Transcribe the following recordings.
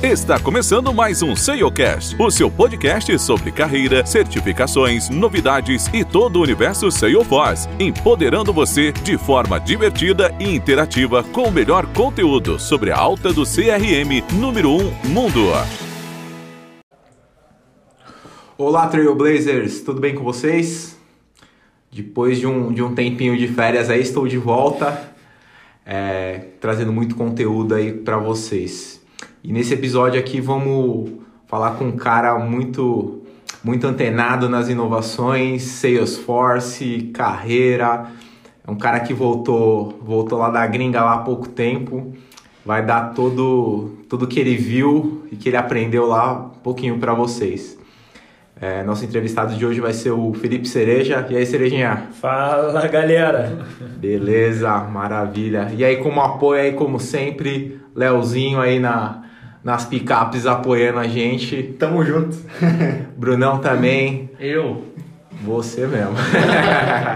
Está começando mais um SEOcast, o seu podcast sobre carreira, certificações, novidades e todo o universo Salesforce, empoderando você de forma divertida e interativa com o melhor conteúdo sobre a alta do CRM número 1 mundo. Olá, Trailblazers, tudo bem com vocês? Depois de um, de um tempinho de férias aí, estou de volta, é, trazendo muito conteúdo aí para vocês. E nesse episódio aqui vamos falar com um cara muito muito antenado nas inovações, Salesforce, carreira. É um cara que voltou, voltou lá da gringa lá há pouco tempo. Vai dar todo tudo que ele viu e que ele aprendeu lá um pouquinho para vocês. É, nosso entrevistado de hoje vai ser o Felipe Cereja. E aí, Cerejinha? Fala, galera! Beleza, maravilha. E aí, como apoio aí, como sempre, Leozinho aí na, nas picapes apoiando a gente. Tamo junto. Brunão também. Eu. Você mesmo.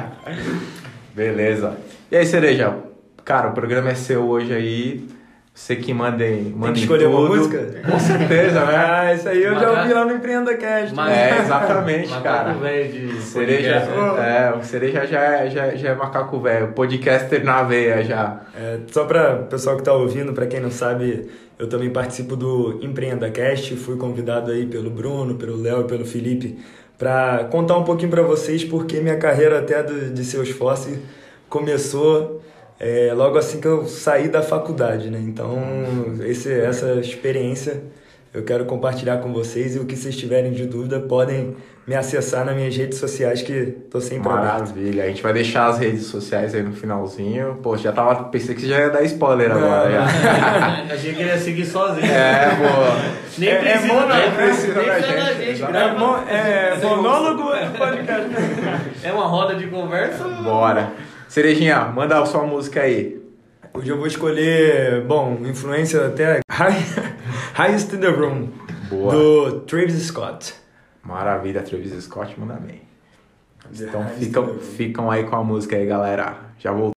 Beleza. E aí, Cereja? Cara, o programa é seu hoje aí. Você que manda em, manda Tem que escolher tudo. uma música? Com certeza, né? Ah, isso aí eu Macaco. já ouvi lá no Empreenda Cast. Mas- É, exatamente, Macaco cara. velho de Cereja, né? é, o Cereja já é, já, já é macaco velho, podcaster na veia já. É, só para o pessoal que tá ouvindo, para quem não sabe, eu também participo do Empreenda Cast. Fui convidado aí pelo Bruno, pelo Léo e pelo Felipe para contar um pouquinho para vocês porque minha carreira até do, de Salesforce começou é, logo assim que eu saí da faculdade, né? Então, esse, essa experiência eu quero compartilhar com vocês e o que vocês tiverem de dúvida podem me acessar nas minhas redes sociais que tô sempre aberto. Maravilha. A gente vai deixar as redes sociais aí no finalzinho. Pô, já tava. Pensei que já ia dar spoiler agora. Não. já. Achei que ele ia seguir sozinho. É, boa. Nem É- é precisa, bom, não. né? Nem Precisa precisa da gente, gente. É, é monólogo é podcast. É uma roda de conversa. Bora. Cerejinha, manda a sua música aí. Hoje eu vou escolher, bom, influência até High, Highest in the Room, Boa. do Travis Scott. Maravilha, Travis Scott, manda bem. Então ficam, ficam aí com a música aí, galera. Já volto.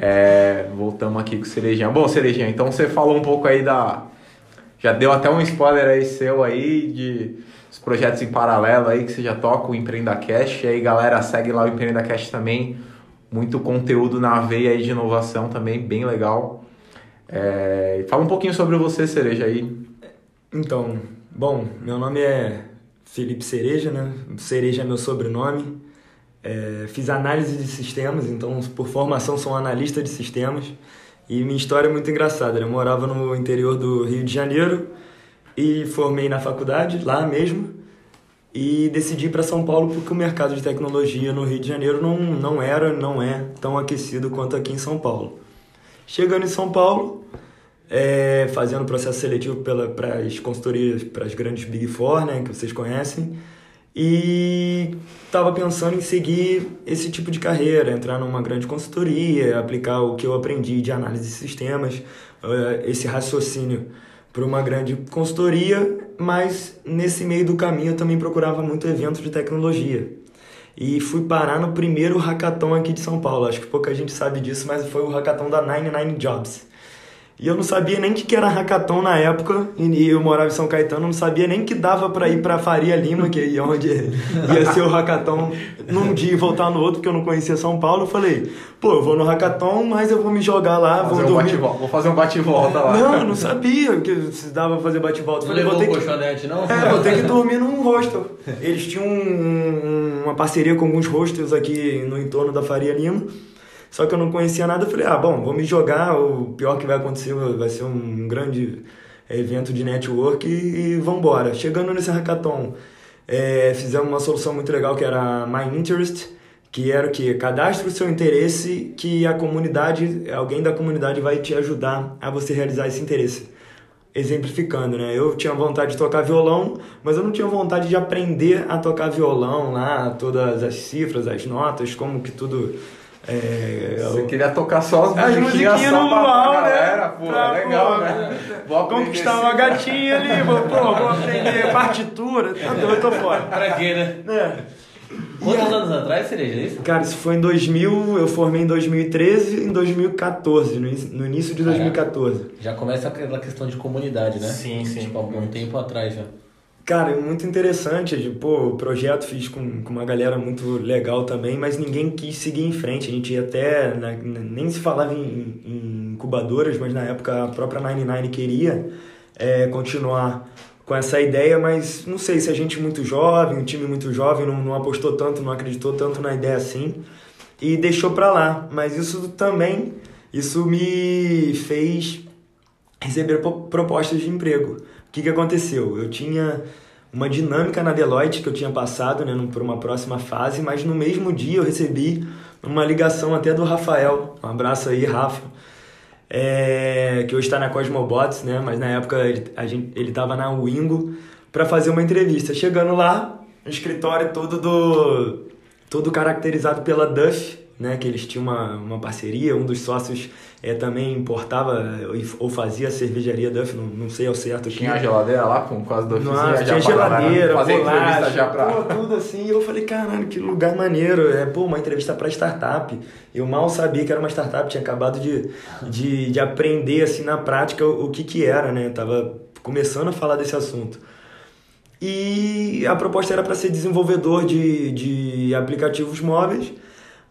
É, voltamos aqui com o Cerejinha. Bom, Cerejinha, então você falou um pouco aí da. Já deu até um spoiler aí seu aí de os projetos em paralelo aí que você já toca o Empreenda Cash. E aí, galera, segue lá o Empreenda Cash também. Muito conteúdo na veia aí de inovação também, bem legal. É, fala um pouquinho sobre você, Cereja aí. Então, bom, meu nome é Felipe Cereja, né? Cereja é meu sobrenome. É, fiz análise de sistemas, então por formação sou um analista de sistemas. E minha história é muito engraçada. Eu morava no interior do Rio de Janeiro e formei na faculdade, lá mesmo. E decidi ir para São Paulo porque o mercado de tecnologia no Rio de Janeiro não, não era, não é tão aquecido quanto aqui em São Paulo. Chegando em São Paulo, é, fazendo processo seletivo para as consultorias, para as grandes Big Four, né, que vocês conhecem, e estava pensando em seguir esse tipo de carreira, entrar numa grande consultoria, aplicar o que eu aprendi de análise de sistemas, eh, esse raciocínio para uma grande consultoria, mas nesse meio do caminho eu também procurava muito evento de tecnologia. E fui parar no primeiro hackathon aqui de São Paulo. Acho que pouca gente sabe disso, mas foi o hackathon da 99 Jobs. E eu não sabia nem o que que era hackathon na época, e eu morava em São Caetano, não sabia nem que dava para ir para Faria Lima, que é onde ia ser o hackathon, num dia e voltar no outro, porque eu não conhecia São Paulo. Eu falei, pô, eu vou no hackathon, mas eu vou me jogar lá, vou Fazer um dormir. bate-volta. Vou fazer um bate-volta lá. Não, eu não sabia que se dava pra fazer bate-volta. Não Falei, vou ter que... colchonete, não? É, vou ter que dormir num hostel. Eles tinham um- uma parceria com alguns hostels aqui no entorno da Faria Lima. Só que eu não conhecia nada. Eu falei, ah, bom, vou me jogar. O pior que vai acontecer vai ser um grande evento de network e, e vambora. Chegando nesse hackathon, é, fizemos uma solução muito legal que era My Interest, que era o que? Cadastre o seu interesse que a comunidade, alguém da comunidade vai te ajudar a você realizar esse interesse exemplificando, né? Eu tinha vontade de tocar violão, mas eu não tinha vontade de aprender a tocar violão lá, todas as cifras, as notas, como que tudo É, Você eu- queria tocar só as As musiquinhas musiquinhas só pra, né? galera, pô, Pra, é legal, pô, né? Vou aprender Conquistar uma gatinha ali, vou, pô, vou aprender partitura. Tá doido, eu tô fora. Pra quê, né? É. Quantos anos atrás seria isso? Cara, isso foi em 2000, eu formei em 2013 e em 2014, no, in- no início de 2014. Já começa aquela questão de comunidade, né? Sim, sim. Tipo, há algum tempo atrás já. Cara, é muito interessante, de, pô, o projeto fiz com, com uma galera muito legal também, mas ninguém quis seguir em frente. A gente ia até, na- nem se falava em, em incubadoras, mas na época a própria 99 queria é, continuar com essa ideia, mas não sei se a gente muito jovem, um time muito jovem, não, não apostou tanto, não acreditou tanto na ideia assim, e deixou pra lá. Mas isso também, isso me fez receber po- propostas de emprego. O que, que aconteceu? Eu tinha uma dinâmica na Deloitte que eu tinha passado né, para uma próxima fase, mas no mesmo dia eu recebi uma ligação até do Rafael. Um abraço aí, Rafa. É, que hoje está na Cosmobots, né? Mas na época ele, a gente, ele estava na Wingo para fazer uma entrevista. Chegando lá, o escritório todo do todo caracterizado pela Duff, né? Que eles tinham uma, uma parceria. Um dos sócios é, também importava ou fazia a cervejaria Duff, não, não sei ao certo. Tinha a geladeira lá com quase dois Nossa, tinha geladeira, fazer entrevista já pra... pô, tudo assim. E eu falei, caralho, que lugar maneiro. É, pô, uma entrevista pra startup. Eu mal sabia que era uma startup, tinha acabado de, de, de aprender, assim, na prática o, o que que era, né? Tava começando a falar desse assunto. E a proposta era para ser desenvolvedor de, de aplicativos móveis,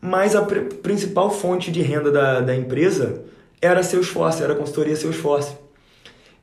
mas a pr principal fonte de renda da, da empresa era Salesforce, era a consultoria Salesforce.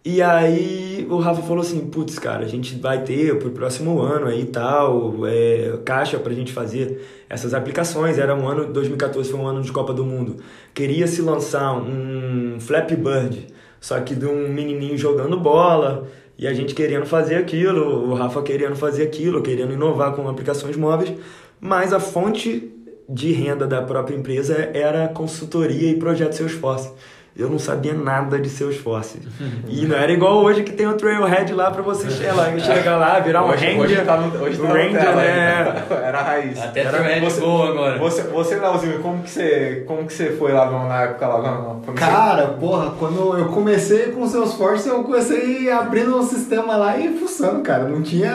E aí o Rafa falou assim, putz, cara, a gente vai ter pro próximo ano aí tal, é, caixa pra gente fazer essas aplicações. Era um ano, 2014 foi um ano de Copa do Mundo. Queria se lançar um Flappy Bird, só que de um menininho jogando bola, e a gente querendo fazer aquilo, o Rafa querendo fazer aquilo, querendo inovar com aplicações móveis, mas a fonte de renda da própria empresa era consultoria e projeto Salesforce. Eu não sabia nada de Salesforce. E não era igual hoje que tem o Trailhead lá pra você chegar, chegar lá, virar um hoje, Ranger. Hoje tá no, hoje o tá no Ranger, tela, né? Era a raiz. Até era, Trailhead você, boa agora. Você, você Leozinho, como que você, como que você foi lá no- na época lá? no- quando Cara, porra, quando eu comecei com o Salesforce, eu comecei abrindo o sistema lá e fuçando, cara. Não tinha.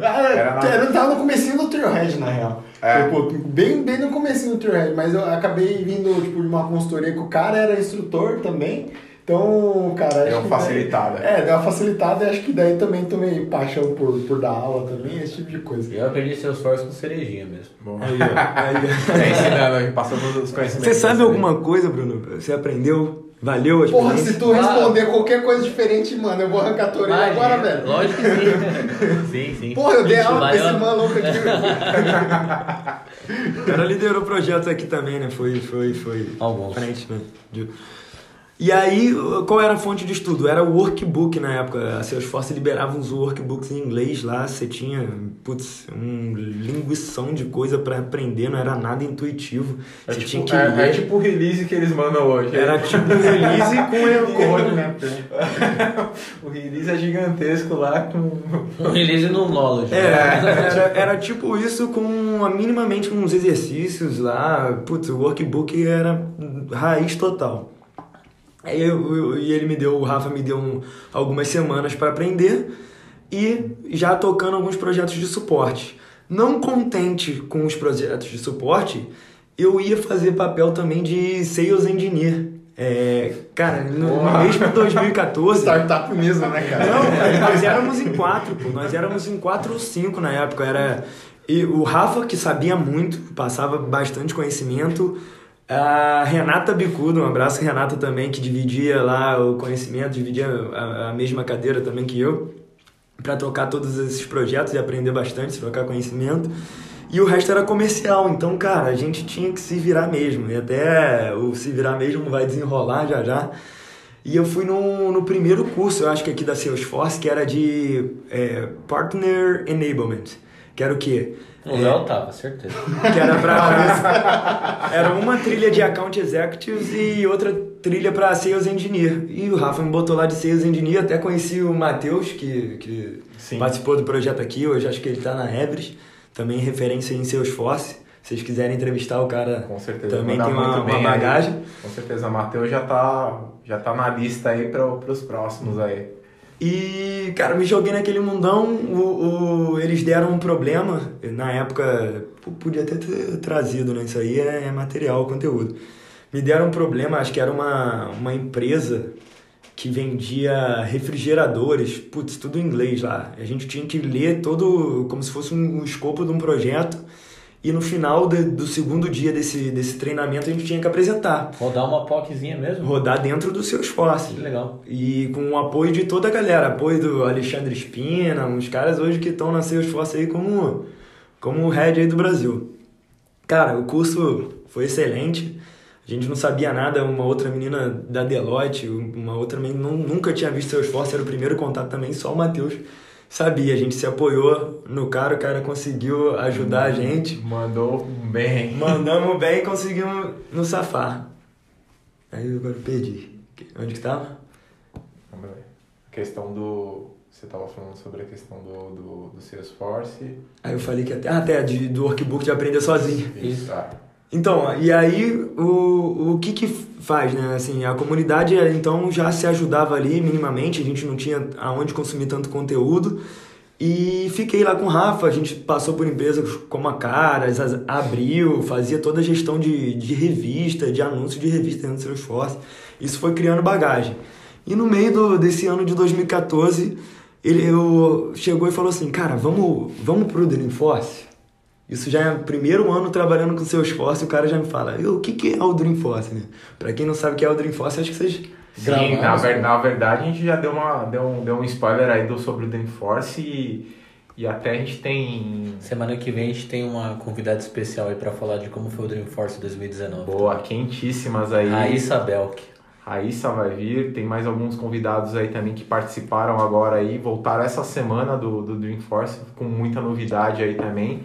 Era nada. Era, tava no comecinho do Trailhead, na real. É. Tipo, bem, bem no comecinho do Trailhead, mas eu acabei vindo tipo, de uma consultoria que o cara era instrutor também. Então, cara. Deu uma que facilitada. Daí, é, deu uma facilitada e acho que daí também tomei paixão por, por dar aula também, esse tipo de coisa. Eu aprendi seus esforços com cerejinha mesmo. Bom. Aí, ó, aí, ó. É ensinando, aí, passando os conhecimentos. Você sabe alguma coisa, Bruno? Você aprendeu? Valeu Porra, experiência? se tu responder qualquer coisa diferente, mano, eu vou arrancar a tua orelha agora, velho. Lógico que sim. sim, sim. Porra, eu dei aula pra esse maluco aqui. O cara liderou projetos aqui também, né? Foi, foi, foi. Alguns. Frente, né? De- E aí, qual era a fonte de estudo? Era o workbook na época. A Salesforce liberava uns workbooks em inglês lá. Você tinha, putz, um linguição de coisa pra aprender, não era nada intuitivo. É Você tipo, tinha que é, ler. é tipo o release que eles mandam hoje. Era tipo um release com erro né? o release é gigantesco lá com. Um release no knowledge. É, era, era tipo isso com a- minimamente uns exercícios lá. Putz, o workbook era raiz total. Eu, eu- e ele me deu, o Rafa me deu um- algumas semanas para aprender e já tocando alguns projetos de suporte. Não contente com os projetos de suporte, eu ia fazer papel também de sales engineer. É, cara, no, no mesmo 2014. Startup mesmo, né, cara? Não, cara, nós éramos em quatro, pô. Nós éramos em quatro ou cinco na época. Era e o Rafa, que sabia muito, passava bastante conhecimento. A Renata Bicudo, um abraço Renata também, que dividia lá o conhecimento, dividia a, mesma cadeira também que eu, para tocar todos esses projetos e aprender bastante, trocar conhecimento. E o resto era comercial, então, cara, a gente tinha que se virar mesmo. E até o se virar mesmo vai desenrolar já já. E eu fui no, no primeiro curso, eu acho que aqui da Salesforce, que era de é, Partner Enablement. Que era o quê? O Léo tava, certeza. Que era pra. era uma trilha de Account Executives e outra trilha pra Sales Engineer. E o Rafa me botou lá de Sales Engineer, até conheci o Matheus, que, que Sim. participou do projeto aqui, hoje acho que ele tá na Everest, também referência em Salesforce. vocês quiserem entrevistar o cara, Com certeza. também manda tem uma, muito uma bem aí. bagagem. Com certeza, o Matheus já tá, já tá na lista aí para os próximos aí. E, cara, me joguei naquele mundão, o, o- eles deram um problema, na época, podia ter trazido, né? Isso aí é, é material, conteúdo. Me deram um problema, acho que era uma, uma empresa que vendia refrigeradores, putz, tudo em inglês lá. A gente tinha que ler todo, como se fosse um, um escopo de um projeto, e no final de- do segundo dia desse, desse treinamento a gente tinha que apresentar. Rodar uma POCzinha mesmo? Rodar dentro do seu esforço. Que legal. E com o apoio de toda a galera, apoio do Alexandre Espina, uns caras hoje que estão na Salesforce aí como, como o head aí do Brasil. Cara, o curso foi excelente. A gente não sabia nada, uma outra menina da Deloitte, uma outra menina nunca tinha visto Salesforce, era o primeiro contato também, só o Matheus sabia. A gente se apoiou no cara, o cara conseguiu ajudar a gente. Mandou bem. Mandamos bem e conseguimos nos safar. Aí eu agora perdi. Onde que tava? A questão do. Você estava falando sobre a questão do, do, do Salesforce. Aí eu falei que até, até de, do workbook de aprender sozinho. Isso. tá. Então, e aí o, o que que faz, né? Assim, a comunidade então já se ajudava ali minimamente, a gente não tinha aonde consumir tanto conteúdo. E fiquei lá com o Rafa, a gente passou por empresas como a Caras, a Abril, fazia toda a gestão de, de revista, de anúncio de revista dentro do Salesforce. Isso foi criando bagagem. E no meio do, desse ano de 2014, ele eu, chegou e falou assim, cara, vamos, vamos pro Dreamforce? Isso já é o primeiro ano trabalhando com Salesforce, o cara já me fala, "E o que, que é o Dreamforce, né? Pra quem não sabe o que é o Dreamforce, acho que vocês Sim, Gravamos, na, ver- né? na verdade a gente já deu, uma, deu, um, deu um spoiler aí do, sobre o Dreamforce e, e até a gente tem. Semana que vem a gente tem uma convidada especial aí pra falar de como foi o Dreamforce 2019. Boa, quentíssimas aí. Raíssa Belk. Raíssa vai vir, tem mais alguns convidados aí também que participaram agora aí, voltaram essa semana do, do Dreamforce com muita novidade aí também.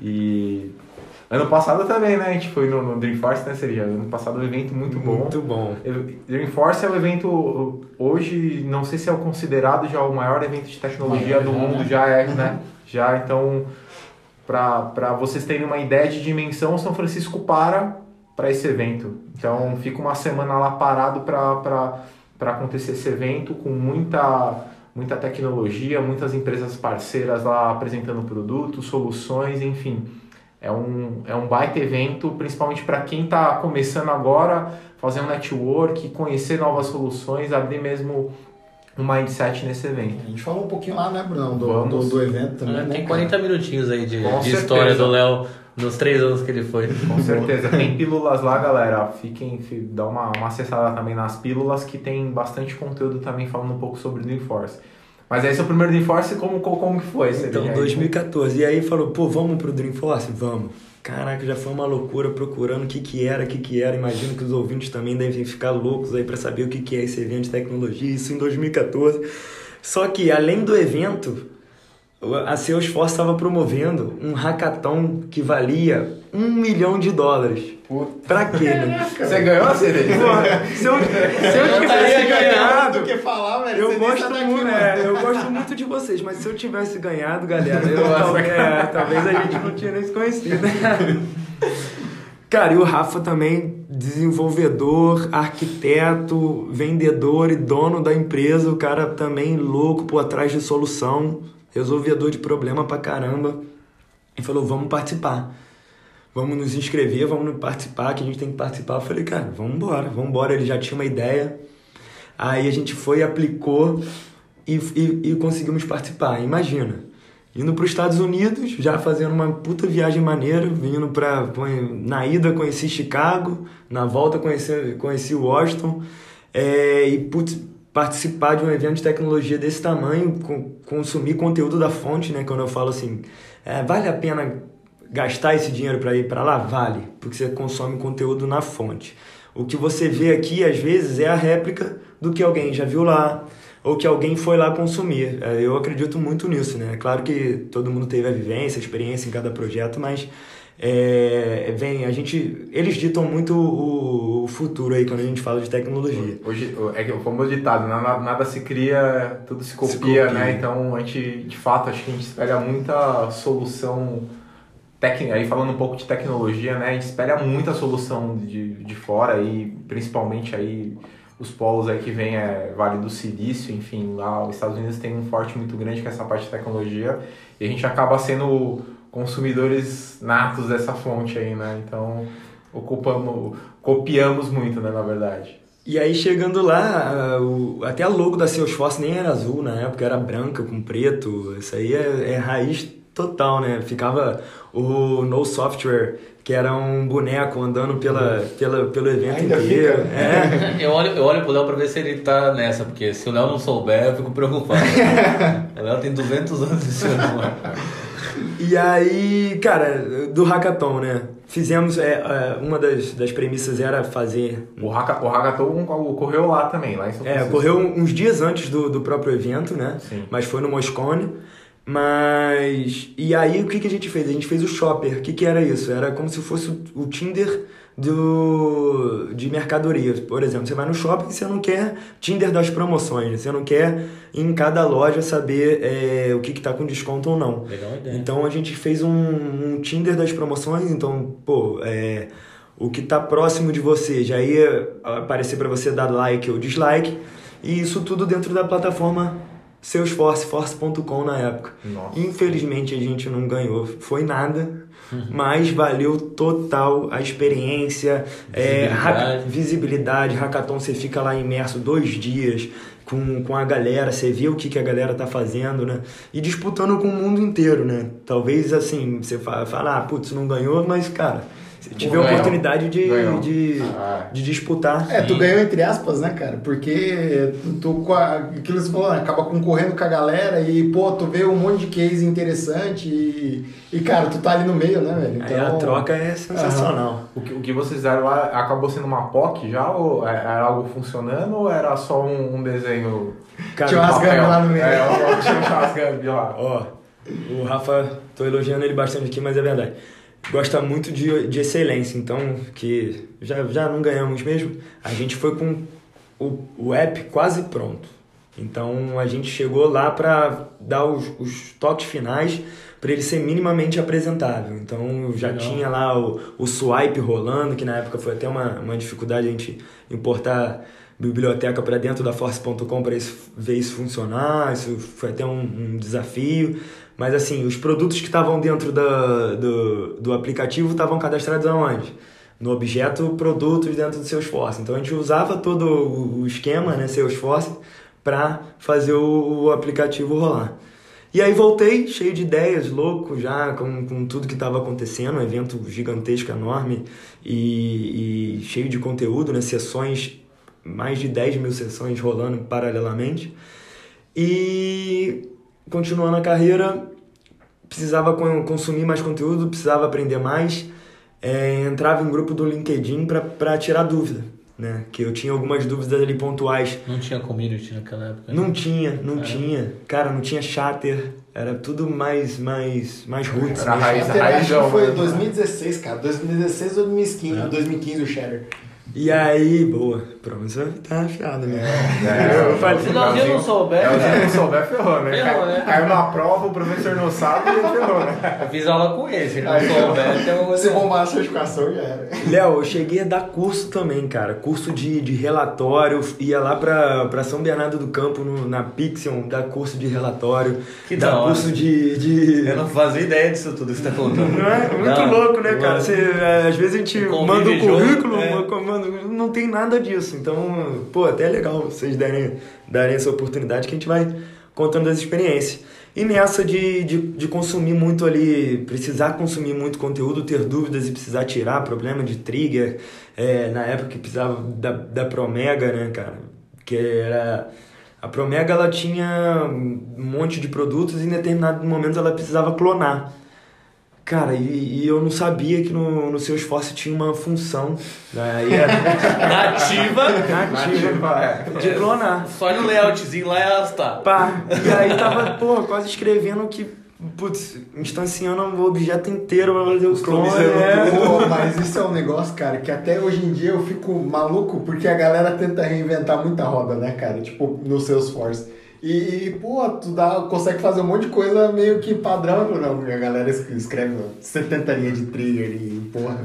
E ano passado também, né? A gente foi no, no Dreamforce, né, Seria? Ano passado um evento muito bom. Muito bom. Dreamforce é o evento, hoje, não sei se é o considerado já o maior evento de tecnologia Maior do já, mundo, né? já é, né? Já, então, para vocês terem uma ideia de dimensão, São Francisco para para esse evento. Então, fica uma semana lá parado para acontecer esse evento com muita muita tecnologia, muitas empresas parceiras lá apresentando produtos, soluções, enfim. É um, é um baita evento, principalmente para quem está começando agora, fazer um network, conhecer novas soluções, abrir mesmo um mindset nesse evento. A gente falou um pouquinho lá, né, Brunão, do, do, do evento também. Ah, né, tem cara? 40 minutinhos aí de, de história do Léo nos três anos que ele foi. Com certeza. Tem pílulas lá, galera. Fiquem, fi- dá uma, uma acessada também nas pílulas que tem bastante conteúdo também falando um pouco sobre o Dreamforce. Mas esse é o primeiro Dreamforce, como, como, como que foi? Você Então, aí? 2014. E aí falou, pô, vamos pro Dreamforce? Vamos. Caraca, já foi uma loucura procurando o que que era, o que que era. Imagino que os ouvintes também devem ficar loucos aí para saber o que que é esse evento de tecnologia. Isso em 2014. Só que, além do evento, a Salesforce estava promovendo um hackathon que valia um milhão de dólares. Puta. Pra quê, né? Você ganhou a? Pô, se eu, se eu Eu tivesse ganhado, do que falar, velho. eu gosto, tá muito, é, eu gosto muito de vocês, mas se eu tivesse ganhado, galera, eu, Nossa, talvez, é, talvez a gente não tinha nem se conhecido. né? Cara, e o Rafa também, desenvolvedor, arquiteto, vendedor e dono da empresa, o cara também louco por atrás de solução, resolvedor de problema pra caramba. E falou, vamos participar. Vamos nos inscrever, vamos participar, que a gente tem que participar. Eu falei, cara, vamos embora, vamos embora. Ele já tinha uma ideia. Aí a gente foi, aplicou e, e, e conseguimos participar. Imagina, indo para os Estados Unidos, já fazendo uma puta viagem maneira, vindo para na ida conheci Chicago, na volta conheci, conheci Washington é, e putz, participar de um evento de tecnologia desse tamanho, consumir conteúdo da fonte, né? Quando eu falo assim, é, vale a pena gastar esse dinheiro para ir para lá? Vale, porque você consome conteúdo na fonte. O que você vê aqui, às vezes, é a réplica do que alguém já viu lá, ou que alguém foi lá consumir. É, Eu acredito muito nisso, né? Claro que todo mundo teve a vivência, a experiência em cada projeto, mas é, vem, a gente, eles ditam muito o, o futuro aí quando a gente fala de tecnologia. Hoje, é que o famoso ditado, nada, nada se cria, tudo se copia, Se copia. né? Então, a gente, de fato, acho que a gente espera muita solução tec... aí falando um pouco de tecnologia, né? A gente espera muita solução de, de fora aí, principalmente aí os polos aí que vem é Vale do Silício, enfim, lá os Estados Unidos tem um forte muito grande com essa parte de tecnologia e a gente acaba sendo consumidores natos dessa fonte aí, né? Então ocupamos, copiamos muito, né, na verdade. E aí chegando lá, o, até a logo da Salesforce nem era azul na época, era branca com preto. Isso aí é, é raiz total, né? Ficava o No Software, que era um boneco andando pela, pela, pelo evento Ainda inteiro. fica. É. Eu olho, eu olho pro Léo pra ver se ele tá nessa, porque se o Léo não souber, eu fico preocupado. o Léo tem 200 anos de ser humano. E aí, cara, do hackathon, né? Fizemos, é, é, uma das, das premissas era fazer O, hacka, o Hackathon ocorreu lá também, lá em São É, Francisco. ocorreu uns dias antes do, do próprio evento, né? Sim. Mas foi no Moscone. Mas. E aí o que, que a gente fez? A gente fez o Shopper. O que, que era isso? Era como se fosse o Tinder do, de mercadorias. Por exemplo, você vai no shopping e você não quer Tinder das promoções. Você não quer em cada loja saber é, o que está com desconto ou não. Legal ideia. Então a gente fez um, um Tinder das promoções, então, pô, é, o que tá próximo de você já ia aparecer para você dar like ou dislike, e isso tudo dentro da plataforma Salesforce, force.com na época. Nossa. Infelizmente a gente não ganhou, foi nada, mas valeu total a experiência, é, Visibilidade. hack- visibilidade, hackathon, você fica lá imerso dois dias com, com a galera, você vê o que, que a galera tá fazendo, né? E disputando com o mundo inteiro, né? Talvez assim, você fa- fala, ah, putz, não ganhou, mas cara, tive a Ganhou. oportunidade de, Ganhou. de, Ah. de disputar. É, tu ganhou entre aspas, né, cara? Porque tu, tu com a, aquilo que você falou, né? acaba concorrendo com a galera e, pô, tu vê um monte de case interessante e, e cara, tu tá ali no meio, né, velho? Aí a troca é sensacional. O que, o que vocês fizeram lá acabou sendo uma POC já? Ou é- era algo funcionando ou era só um, um desenho? Cara, Tinha umas papel? gangues lá no meio. É, tinha umas gangues lá. Ó, o Rafa, tô elogiando ele bastante aqui, mas é verdade. Gosta muito de, de excelência, então, que já, já não ganhamos mesmo. A gente foi com o, o app quase pronto. Então a gente chegou lá para dar os, os toques finais para ele ser minimamente apresentável. Então já Legal. tinha lá o, o swipe rolando, que na época foi até uma, uma dificuldade a gente importar biblioteca para dentro da Force.com para ver isso funcionar. Isso foi até um, um desafio. Mas assim, os produtos que estavam dentro da, do, do aplicativo estavam cadastrados aonde? No objeto produtos dentro do Salesforce. Então a gente usava todo o esquema, né, Salesforce, para fazer o, o aplicativo rolar. E aí voltei, cheio de ideias, louco já, com, com tudo que estava acontecendo, um evento gigantesco, enorme e, e cheio de conteúdo, né? Sessões, mais de 10 mil sessões rolando paralelamente. E continuando a carreira, precisava con- consumir mais conteúdo, precisava aprender mais. É, entrava em grupo do LinkedIn para tirar dúvida, né? Que eu tinha algumas dúvidas ali pontuais Não tinha community naquela época. né? não tinha, não tinha. Cara, não tinha chatter. Era tudo mais, mais, mais roots. Era raiz, que foi né? 2016, cara. 2016 ou 2015, 2015 o Shatter. E aí, boa. Você tá afiado, né? É, eu falei, Se não, eu não souber, É, se né? não souber, ferrou, né? Ferrou, né? Caiu na prova, o professor não sabe e ferrou, né? Eu fiz aula com ele, se não souber, tem alguma Se bombar a certificação, já era. Léo, eu cheguei a dar curso também, cara. Curso de, de relatório. Ia lá pra, pra São Bernardo do Campo, no- na Pixion, dar curso de relatório. Que dar da hora. curso de. de... Eu não fazia ideia disso tudo que você tá contando. Não é? Muito Não, louco, né, cara? Você, é, às vezes a gente Convive manda um junto, currículo, é. manda- não tem nada disso. Então, pô, até é legal vocês darem, darem essa oportunidade que a gente vai contando as experiências. E nessa de, de, de consumir muito ali, precisar consumir muito conteúdo, ter dúvidas e precisar tirar problema de trigger, é, na época que precisava da, da Promega, né, cara? Que era. A Promega ela tinha um monte de produtos e em determinado momento ela precisava clonar. Cara, e, e eu não sabia que no, no seu esforço tinha uma função né? e era Nativa, nativa é. de clonar. só no layoutzinho lá e arrastar. Pá. E aí tava, porra, quase escrevendo que, putz, instanciando o objeto inteiro pra fazer o clone. É. Pô, mas isso é um negócio, cara, que até hoje em dia eu fico maluco porque a galera tenta reinventar muita roda, né, cara? Tipo, no Salesforce. E, e, pô, tu dá, consegue fazer um monte de coisa meio que padrão. Não, a galera es- escreve 70 linhas de trigger e porra.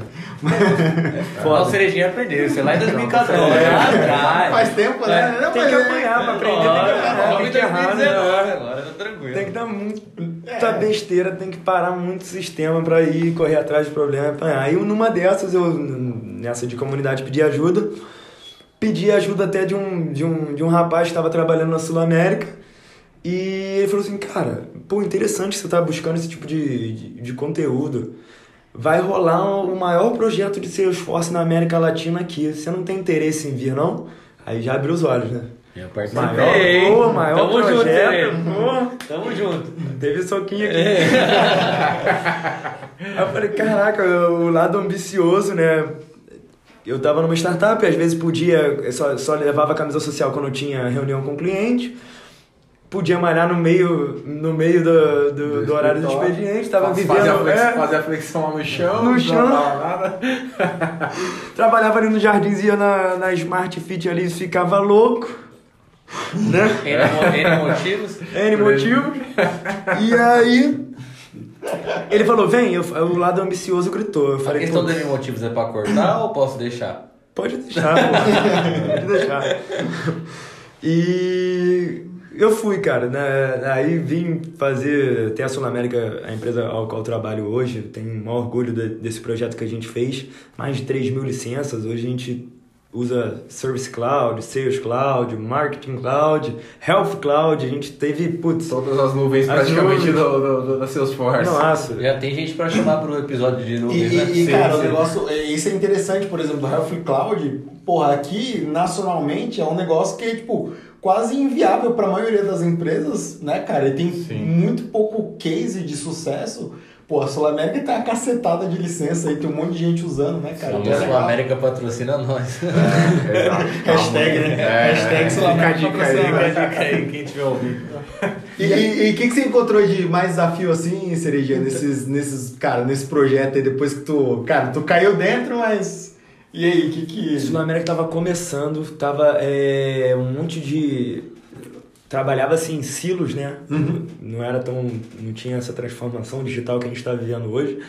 Ó, o Cerejinha aprendeu, é lá em 2014. É. atrás. Faz tempo, né? Não, Tem mas que é- apanhar pra aprender, tem que apanhar, tem em que errar, 2019 né? agora, tá tranquilo. Tem que dar muita besteira, tem que parar muito sistema pra ir correr atrás de problema e apanhar. Aí numa dessas, eu, nessa de comunidade, pedi ajuda. Pedi ajuda até de um, de um, de um rapaz que estava trabalhando na Sul América. E ele falou assim, cara, pô, interessante você tá buscando esse tipo de, de, de conteúdo. Vai rolar o maior projeto de Salesforce na América Latina aqui. Você não tem interesse em vir, não? Aí já abriu os olhos, né? Eu Maior, participei. pô, maior Tamo junto, projeto, Cereja. pô. Tamo junto. Teve soquinho aqui. Aí eu falei, caraca, o lado ambicioso, né? Eu tava numa startup, às vezes podia, eu só, só levava a camisa social quando eu tinha reunião com o cliente. Podia malhar no meio, no meio do, do, do horário do expediente, tava Fazer vivendo. a, flex- é, fazer a flexão lá no chão. No não chão. nada. trabalhava ali no jardins, ia na, na Smart Fit ali, ficava louco. Né? N motivos. N motivos. E aí. Ele falou, vem, eu, o lado ambicioso gritou. Eu A falei, questão "Pô, do N motivos é pra cortar ou posso deixar? Pode deixar. Pode deixar. E eu fui, cara. Né? Aí vim fazer. Tem a Sul América, a empresa ao qual eu trabalho hoje. Tenho um maior orgulho de- desse projeto que a gente fez. Mais de 3 mil licenças. Hoje a gente usa Service Cloud, Sales Cloud, Marketing Cloud, Health Cloud. A gente teve, putz, Todas as nuvens As praticamente nuvens. do, do, da Salesforce. nossa. Já tem gente pra chamar pro episódio de E, nuvens, né? e, e, Sim, cara, sim. o negócio, é, isso é interessante, por exemplo, do Health Cloud, porra, aqui nacionalmente é um negócio que é, tipo, quase inviável para a maioria das empresas, né, cara? E tem Sim. muito pouco case de sucesso. Pô, a Sul América tem uma cacetada de licença aí, tem um monte de gente usando, né, cara? Sim, Então é a Sul legal. América patrocina nós. Exato. Hashtag, né? É, Hashtag Sul América dica aí, patrocina dica aí, quem tiver ouvindo. E o que, que você encontrou de mais desafio assim, Cereja, nesses, nesses, cara, nesse projeto aí, depois que tu, cara, tu caiu dentro, mas... E aí, o que que... Sul América tava começando, tava é, um monte de. Trabalhava assim em silos, né? Não era tão. Não tinha essa transformação digital que a gente está vivendo hoje.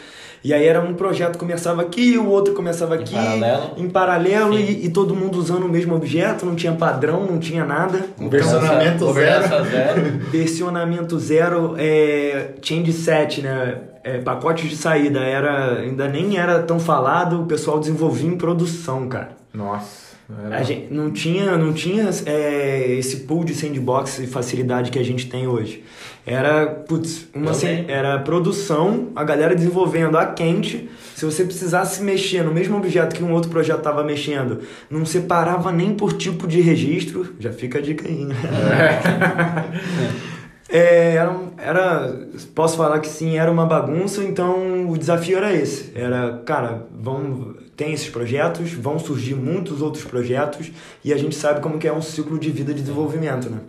E aí era um projeto que começava aqui, o outro começava Em aqui, paralelo. em paralelo e, e todo mundo usando o mesmo objeto, não tinha padrão, não tinha nada. Versionamento Governança zero. Versionamento zero, é, change set, né? É, pacotes de saída, era, ainda nem era tão falado, o pessoal desenvolvia em produção, cara. Nossa. Era... A gente não tinha, não tinha é, esse pool de sandbox e facilidade que a gente tem hoje. Era, putz, uma era produção, a galera desenvolvendo a quente. Se você precisasse mexer no mesmo objeto que um outro projeto estava mexendo, não separava nem por tipo de registro. Já fica a dica aí, né? É, era, um- era, posso falar que sim, era uma bagunça, então o desafio era esse. Era, cara, vão, tem esses projetos, vão surgir muitos outros projetos e a gente sabe como que é um ciclo de vida de desenvolvimento, né?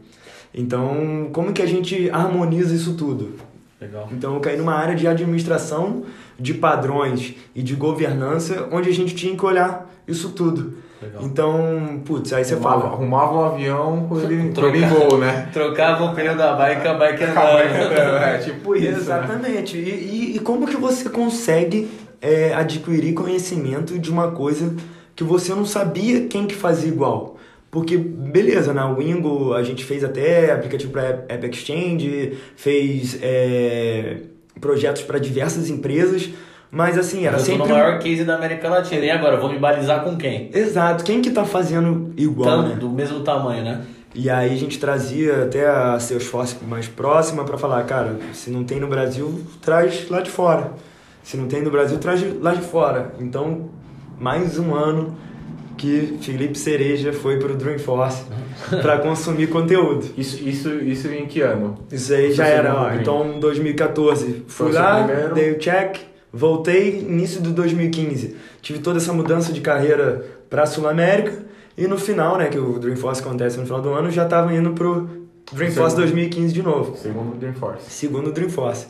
Então, como que a gente harmoniza isso tudo? Legal. Então, eu caí numa área de administração, de padrões e de governança, onde a gente tinha que olhar isso tudo. Legal. Então, putz, aí você arrumava, fala, arrumava um avião com ele, em voo, né? Trocava o pneu da bike, a bike Acabou andando. É tipo isso. né? Exatamente. E, e- e como que você consegue é, adquirir conhecimento de uma coisa que você não sabia quem que fazia igual? Porque, beleza, na Wingo a gente fez até aplicativo para App Exchange, fez é, projetos para diversas empresas, mas assim, era eu tô sempre... no maior case da América Latina. E agora, vou me balizar com quem? Exato, quem que tá fazendo igual, Tam- né? Do mesmo tamanho, né? E aí a gente trazia até a Salesforce mais próxima para falar, cara, se não tem no Brasil, traz lá de fora. Se não tem no Brasil, traz lá de fora. Então, mais um ano que Felipe Cereja foi pro Dreamforce para consumir conteúdo. Isso, isso, isso em que ano? Isso aí já era, ó, Dream. então em 2014 Foi fui o lá, primeiro? dei o check, voltei início de 2015. Tive toda essa mudança de carreira para Sul América e no final, né, que o Dreamforce acontece no final do ano, já estava indo pro Dreamforce Segundo. 2015 de novo. Segundo Dreamforce. Segundo Dreamforce.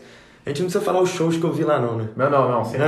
A gente não precisa falar os shows que eu vi lá, não, né? Não, não, não. Sem,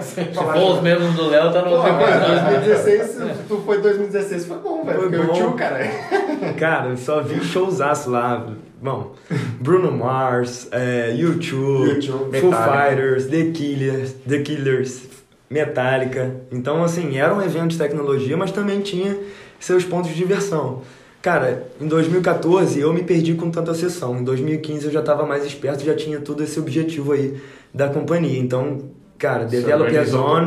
sem Se for os mesmos do Léo, tá no Pô, mano, 2016, tu foi 2016, foi bom, velho. Foi o tio, cara. Cara, eu só vi showzaço lá. Bom, Bruno Mars, é, U2, U2, Foo. Fighters, The Killers, The Killers, Metallica. Então, assim, era um evento de tecnologia, mas também tinha seus pontos de diversão. Cara, em 2014 eu me perdi com tanta sessão. Em 2015 eu já estava mais esperto, já tinha todo esse objetivo aí da companhia. Então, cara, organizou Zone.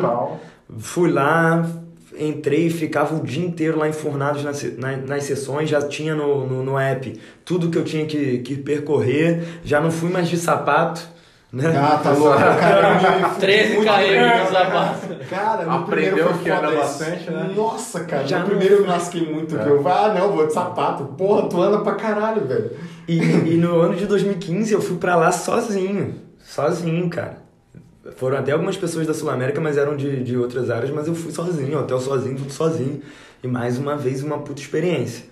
Fui lá, entrei, ficava o dia inteiro lá enfornados nas, se- na- nas sessões, já tinha no, no, no app tudo que eu tinha que, que percorrer, já não fui mais de sapato, né? Ah, tá louco. Cara, eu me fudi 13 muito km de sapato. Cara, no Aprendeu primeiro foi que anda bastante, né? Nossa, cara, Já no primeiro eu me lasquei muito. É. Que eu, ah, não, vou de sapato. Porra, tu anda pra caralho, velho. E, e no ano de 2015 eu fui pra lá sozinho, sozinho, cara. Foram até algumas pessoas da Sul América, mas eram de, de outras áreas, mas eu fui sozinho, hotel sozinho, tudo sozinho. E mais uma vez uma puta experiência.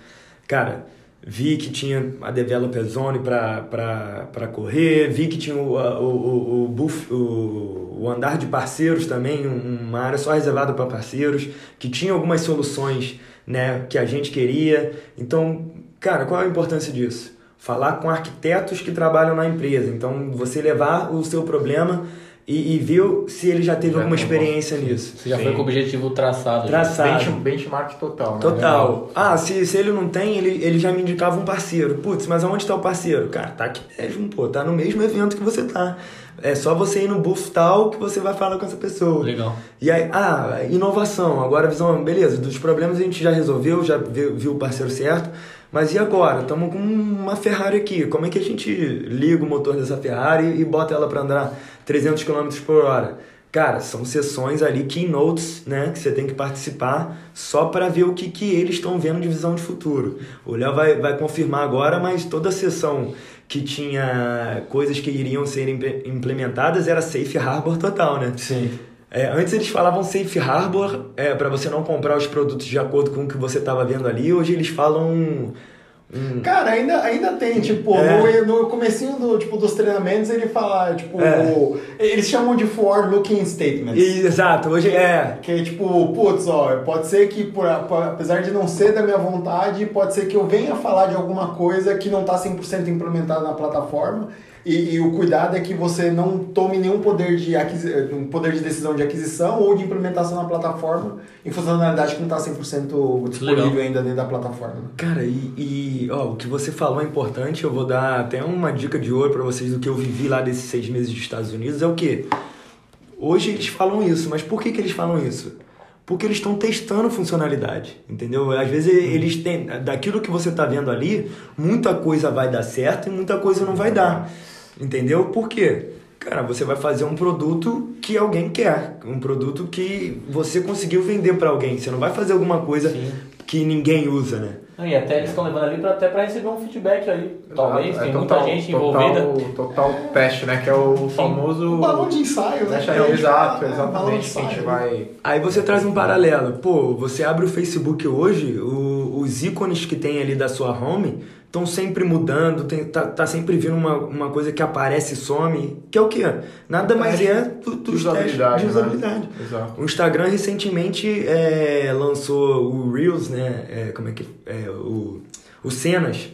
Cara, vi que tinha a Developer Zone pra correr, vi que tinha o, o, o, buff, o, o andar de parceiros também, um- uma área só reservada para parceiros, que tinha algumas soluções né, que a gente queria. Então, cara, qual é a importância disso? Falar com arquitetos que trabalham na empresa. Então, você levar o seu problema e, e ver se ele já teve Já alguma um experiência nisso. Você já Sim. foi com o objetivo traçado. Traçado. Bench- benchmark total, né? Total. Ah, se, se ele não tem, ele, ele já me indicava um parceiro. Putz, mas aonde tá o parceiro? Cara, tá aqui mesmo, pô. Tá no mesmo evento que você tá. É só você ir no booth tal que você vai falar com essa pessoa. Legal. E aí, ah, inovação. Agora a visão, beleza, dos problemas a gente já resolveu, já viu, viu o parceiro certo. Mas e agora? Estamos com uma Ferrari aqui. Como é que a gente liga o motor dessa Ferrari e bota ela para andar 300 km por hora? Cara, são sessões ali, keynotes, né? Que você tem que participar só para ver o que, que eles estão vendo de visão de futuro. O Léo vai, vai confirmar agora, mas toda sessão que tinha coisas que iriam ser imple- implementadas era safe harbor total, né? Sim. É, antes eles falavam safe harbor é, para você não comprar os produtos de acordo com o que você estava vendo ali. Hoje eles falam um, um- Cara, ainda, ainda tem, tipo, É. no, no comecinho do, tipo, dos treinamentos ele fala, tipo, É. eles chamam de forward looking statements. E- Exato, hoje é. Que é tipo, putz, ó, pode ser que, por, apesar de não ser da minha vontade, pode ser que eu venha falar de alguma coisa que não está 100% implementada na plataforma. E, e o cuidado é que você não tome nenhum poder de, aquisi um poder de decisão de aquisição ou de implementação na plataforma em funcionalidade que não está 100% disponível Legal. ainda dentro da plataforma. Cara, e, e, ó, o que você falou é importante. Eu vou dar até uma dica de ouro para vocês do que eu vivi lá desses seis meses dos Estados Unidos. É o quê? Hoje eles falam isso, mas por que, que eles falam isso? Porque eles estão testando funcionalidade, entendeu? Às vezes eles têm, daquilo que você está vendo ali, muita coisa vai dar certo e muita coisa não vai dar, entendeu? Por quê? Cara, você vai fazer um produto que alguém quer, um produto que você conseguiu vender para alguém. Você não vai fazer alguma coisa Sim. que ninguém usa, né? Não, E até eles estão levando ali pra, até pra receber um feedback aí. Talvez, É tem total- muita gente total- envolvida. Total teste, né? Que é o famoso. Um balão de ensaio, né? É exato, é, de exatamente. Que a gente vai. Aí você traz um paralelo. Pô, você abre o Facebook hoje, o- os ícones que tem ali da sua home estão sempre mudando, tem, tá, tá sempre vindo uma, uma coisa que aparece e some, que é o quê? Nada mais é do, dos testes usabilidade, de né? usabilidade. Exato. O Instagram recentemente é, lançou o Reels, né? É, como é que é? O, o Cenas,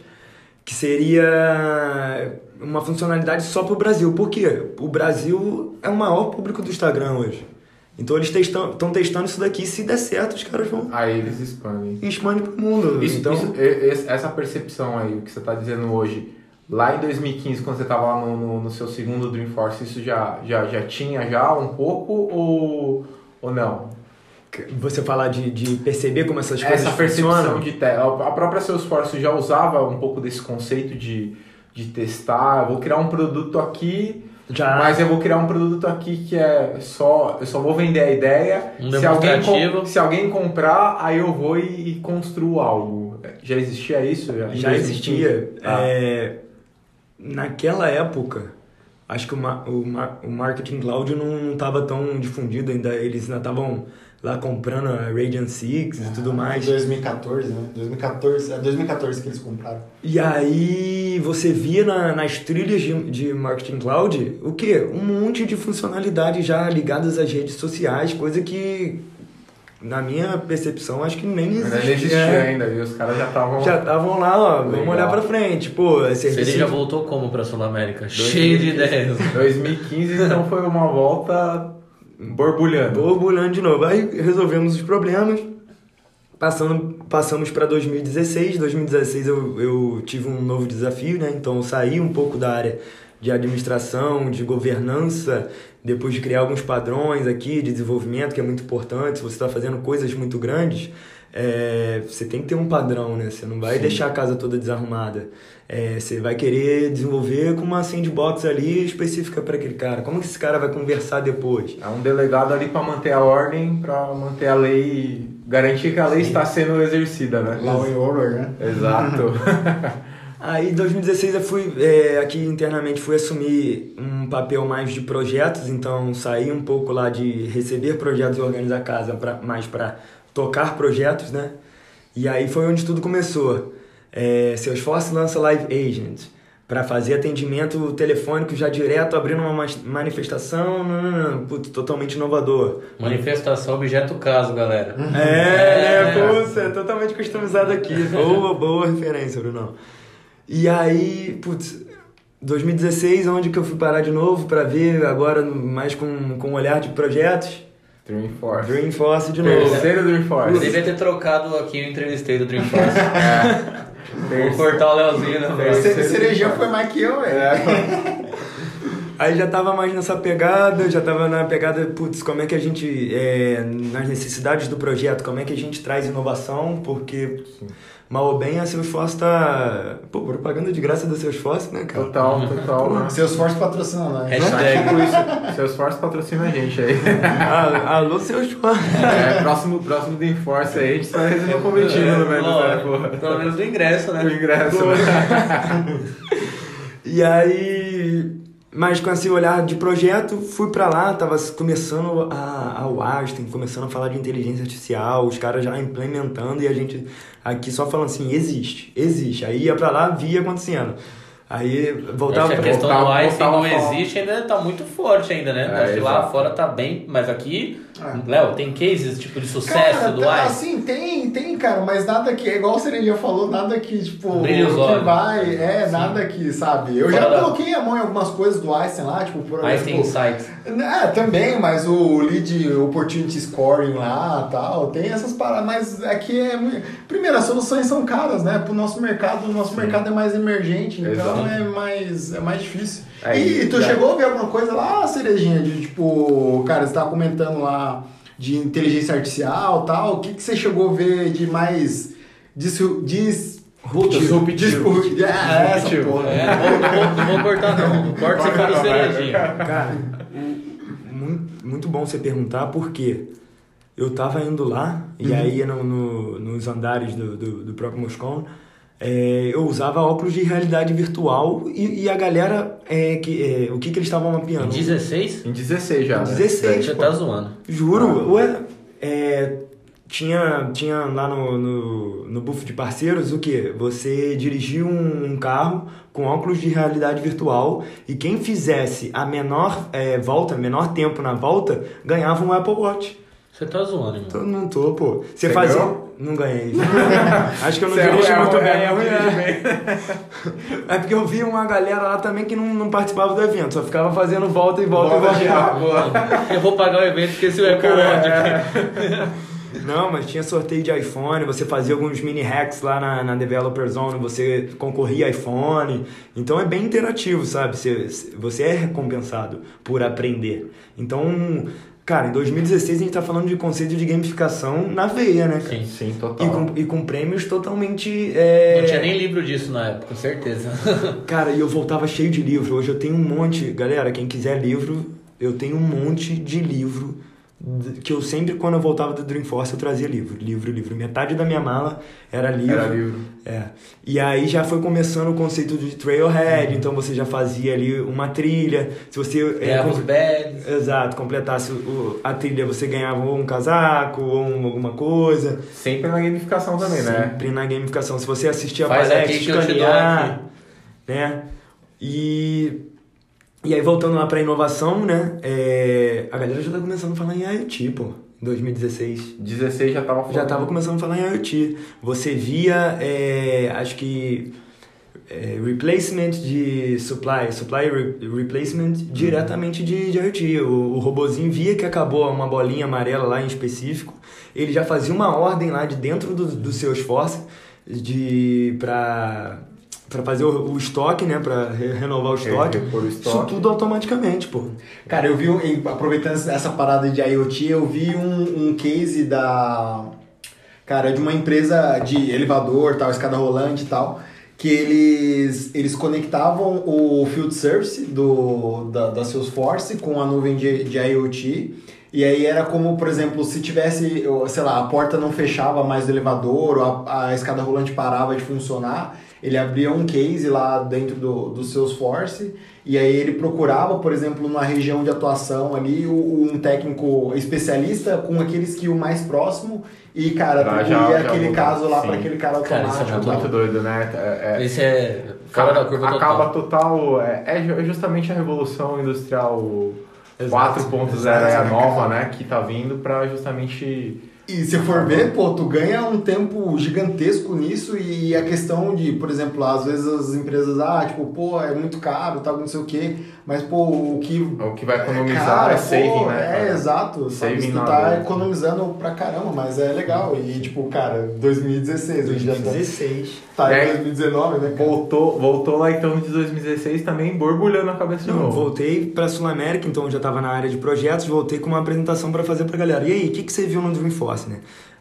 que seria uma funcionalidade só para o Brasil. Por quê? O Brasil é o maior público do Instagram hoje. Então eles estão testando isso daqui. Se der certo, os caras vão Aí eles expandem. e expandem pro mundo. Isso, então, isso- essa percepção aí, o que você está dizendo hoje, lá em 2015, quando você estava lá no, no, no seu segundo Dreamforce, isso já, já, já tinha já um pouco ou, ou não? você falar de, de perceber como essas coisas Essa percepção funcionam. de. A própria Salesforce já usava um pouco desse conceito de, de testar. Eu vou criar um produto aqui, Já. mas eu vou criar um produto aqui que é só. Eu só vou vender a ideia. Um se, alguém se alguém comprar, aí eu vou e, e construo algo. Já existia isso? Já 2015? existia. Ah. É, naquela época, acho que o, ma- o, ma- o marketing cloud não estava tão difundido ainda. Eles ainda estavam lá comprando a Radiant Six e tudo mais. 2014, né? 2014, é 2014 que eles compraram. E aí você via na- nas trilhas de, de Marketing Cloud o quê? Um monte de funcionalidades já ligadas às redes sociais, coisa que, na minha percepção, acho que nem Ainda existia. nem existia ainda, viu? Os caras já estavam. Já estavam lá, ó, vamos Legal. olhar pra frente. Pô, serviço Cereja de- voltou como pra Sul América? Cheio de ideias. 2015, então foi uma volta borbulhando. borbulhando de novo. Aí resolvemos os problemas. Passando, passamos para 2016. 2016 eu, eu tive um novo desafio, né? Então eu saí um pouco da área de administração, de governança, depois de criar alguns padrões aqui de desenvolvimento, que é muito importante. Se você está fazendo coisas muito grandes, é, você tem que ter um padrão, né? Você não vai deixar a casa toda desarrumada. É, você vai querer desenvolver com uma sandbox ali específica para aquele cara. Como que esse cara vai conversar depois? É um delegado ali para manter a ordem, para manter a lei, garantir que a lei está sendo exercida, né? Law and Order, né? Exato. Aí em 2016 eu fui, é, aqui internamente, fui assumir um papel mais de projetos, então saí um pouco lá de receber projetos e organizar a casa pra, mais para tocar projetos, né? E aí foi onde tudo começou. É, Salesforce lança Live Agent para fazer atendimento telefônico já direto, abrindo uma manifestação, não, não, não, putz, totalmente inovador. Manifestação objeto caso, galera. É, né? Putz, é totalmente customizado aqui. Boa, boa referência, Brunão. E aí, putz, 2016, onde que eu fui parar de novo pra ver agora mais com, com um olhar de projetos? Dreamforce. Dreamforce de novo. Terceiro Eu Dreamforce. devia ter trocado aqui o entrevistei do Dreamforce. Vou cortar o Leozinho, né? velho? Esse Cerejão foi mais que eu, velho. Aí já tava mais nessa pegada, já tava na pegada, putz, como é que a gente, é, nas necessidades do projeto, como é que a gente traz inovação, porque mal ou bem a Salesforce tá, pô, propaganda de graça da Salesforce, né, cara? Total, total. né? Seus fortes patrocinam, né? Hashtag. Tipo isso. Salesforce patrocina a gente aí. Ah, alô, Salesforce. É, próximo, próximo Dreamforce aí, a gente um menos, né, Ó, pô? Pelo menos do ingresso, né? ingresso, né? E aí, mas com esse olhar de projeto, fui pra lá, tava começando a, a Washington, começando a falar de inteligência artificial, os caras já implementando e a gente aqui só falando assim, existe, existe. Aí ia pra lá, via acontecendo. Aí voltava que a questão voltava- do Einstein não existe ainda tá muito forte ainda, né? É, Acho que lá fora tá bem, mas aqui, É. Léo, tem cases tipo de sucesso Cara, do tá, Einstein? assim, tem, tem, cara, mas nada que, é igual o Sereia falou, nada que, tipo, Brilha os que olhos. vai, é, nada que, sabe? Eu Fora já da- coloquei a mão em algumas coisas do Einstein lá, tipo, por Einstein exemplo, Insights. É, também, mas o lead opportunity scoring lá tal, tem essas paradas, mas aqui é muito. Primeiro, as soluções são caras, né? Pro nosso mercado, o nosso mercado é mais emergente, então Exato. é mais, é mais difícil. É, e, tu chegou a ver alguma coisa lá, Cerejinha, de tipo, cara, você tava comentando lá de inteligência artificial tal, o que, que você chegou a ver de mais. Dis, dis, Disruptivo. Disruptivo. É, essa porra. É, não, vou, não, vou, não vou cortar não. Não corta for do cerejinho. Cara, muito, muito bom você perguntar, porque eu tava indo lá, e aí no, no- nos andares do, do, do próprio Moscou, é, eu usava óculos de realidade virtual e, e a galera, é, que, é, o que, que eles estavam mapeando? 16? Em 16 já, né? 16, Você pô. tá zoando. Juro, ué, é, tinha, tinha lá no, no, no buff de parceiros o que? Você dirigia um, um carro com óculos de realidade virtual e quem fizesse a menor é, volta, menor tempo na volta, ganhava um Apple Watch. Você tá zoando, irmão. Tô, não tô, pô. Você Você fazia. Não ganhei. Acho que eu não Você é dirijo ruim, muito é bem. É, é é porque eu vi uma galera lá também que não, não participava do evento, só ficava fazendo volta e volta, Volta e de volta. Eu vou pagar o evento porque esse é Apple Watch aqui. Não, mas tinha sorteio de iPhone, você fazia alguns mini hacks lá na, na Developer Zone, você concorria iPhone. Então é bem interativo, sabe? Você, você é recompensado por aprender. Então, cara, em 2016 a gente tá falando de conceito de gamificação na veia, né? cara? Sim. Sim, E total. com, e com prêmios totalmente. é, Não tinha nem livro disso na época, com certeza. Cara, e eu voltava cheio de livro. Hoje eu tenho um monte. Galera, quem quiser livro, eu tenho um monte de livro. Que eu sempre, quando eu voltava do Dreamforce, eu trazia livro. Livro, livro. Metade da minha mala era livro. Era livro. É. E aí já foi começando o conceito de trailhead, então você já fazia ali uma trilha. Se você. é, com- bags. Exato, completasse o- a trilha, você ganhava ou um casaco ou um- alguma coisa. Sempre na gamificação também, né? Sempre na gamificação. Se você assistia a palestra, escanear. né? E, e aí voltando lá pra inovação, né? É, a galera já tá começando a falar em IoT, pô, em 2016 16 já tava falando. já estava começando a falar em IoT. Você via, é, acho que, é, replacement de supply, supply re- replacement diretamente de, de IoT. O, o robozinho via que acabou uma bolinha amarela lá em específico, ele já fazia uma ordem lá de dentro do, do seu esforço de para para fazer o, o estoque, né, para renovar o estoque. repor o Isso estoque. tudo automaticamente, pô. Cara, eu vi, aproveitando essa parada de IoT, eu vi um, um case da. Cara, de uma empresa de elevador, tal, escada rolante e tal, que eles, eles conectavam o field service do, da, da Salesforce com a nuvem de, de IoT. E aí era como, por exemplo, se tivesse, sei lá, a porta não fechava mais do elevador, ou a, a escada rolante parava de funcionar, ele abria um case lá dentro do, do Salesforce e aí ele procurava, por exemplo, numa região de atuação ali, o- um técnico especialista com aqueles que o mais próximo e, cara, Pra atribuía já- já aquele caso lá para aquele cara Cara, isso é automático. muito doido, né? É, é- Esse é fora da curva total. acaba total. É, é ju- justamente a revolução industrial Exato, 4.0 é a nova, né? Que tá vindo pra justamente. E se for ver, pô, tu ganha um tempo gigantesco nisso e a questão de, por exemplo, às vezes as empresas, ah, tipo, pô, é muito caro, tal, não sei o quê, mas, pô, o que... O que vai economizar Cara, é saving, pô, né? É, cara? exato. Sabe? Saving Tu na tá economizando pra caramba, mas é legal. E, tipo, cara, 2016, a gente já tá- 2016. tá É. em 2019, né, cara? Voltou, voltou lá então de 2016 também borbulhando a cabeça de Não, novo. voltei pra Sul América, então eu já tava na área de projetos, voltei com uma apresentação pra fazer pra galera. E aí, o que, que você viu no Dreamforce, né?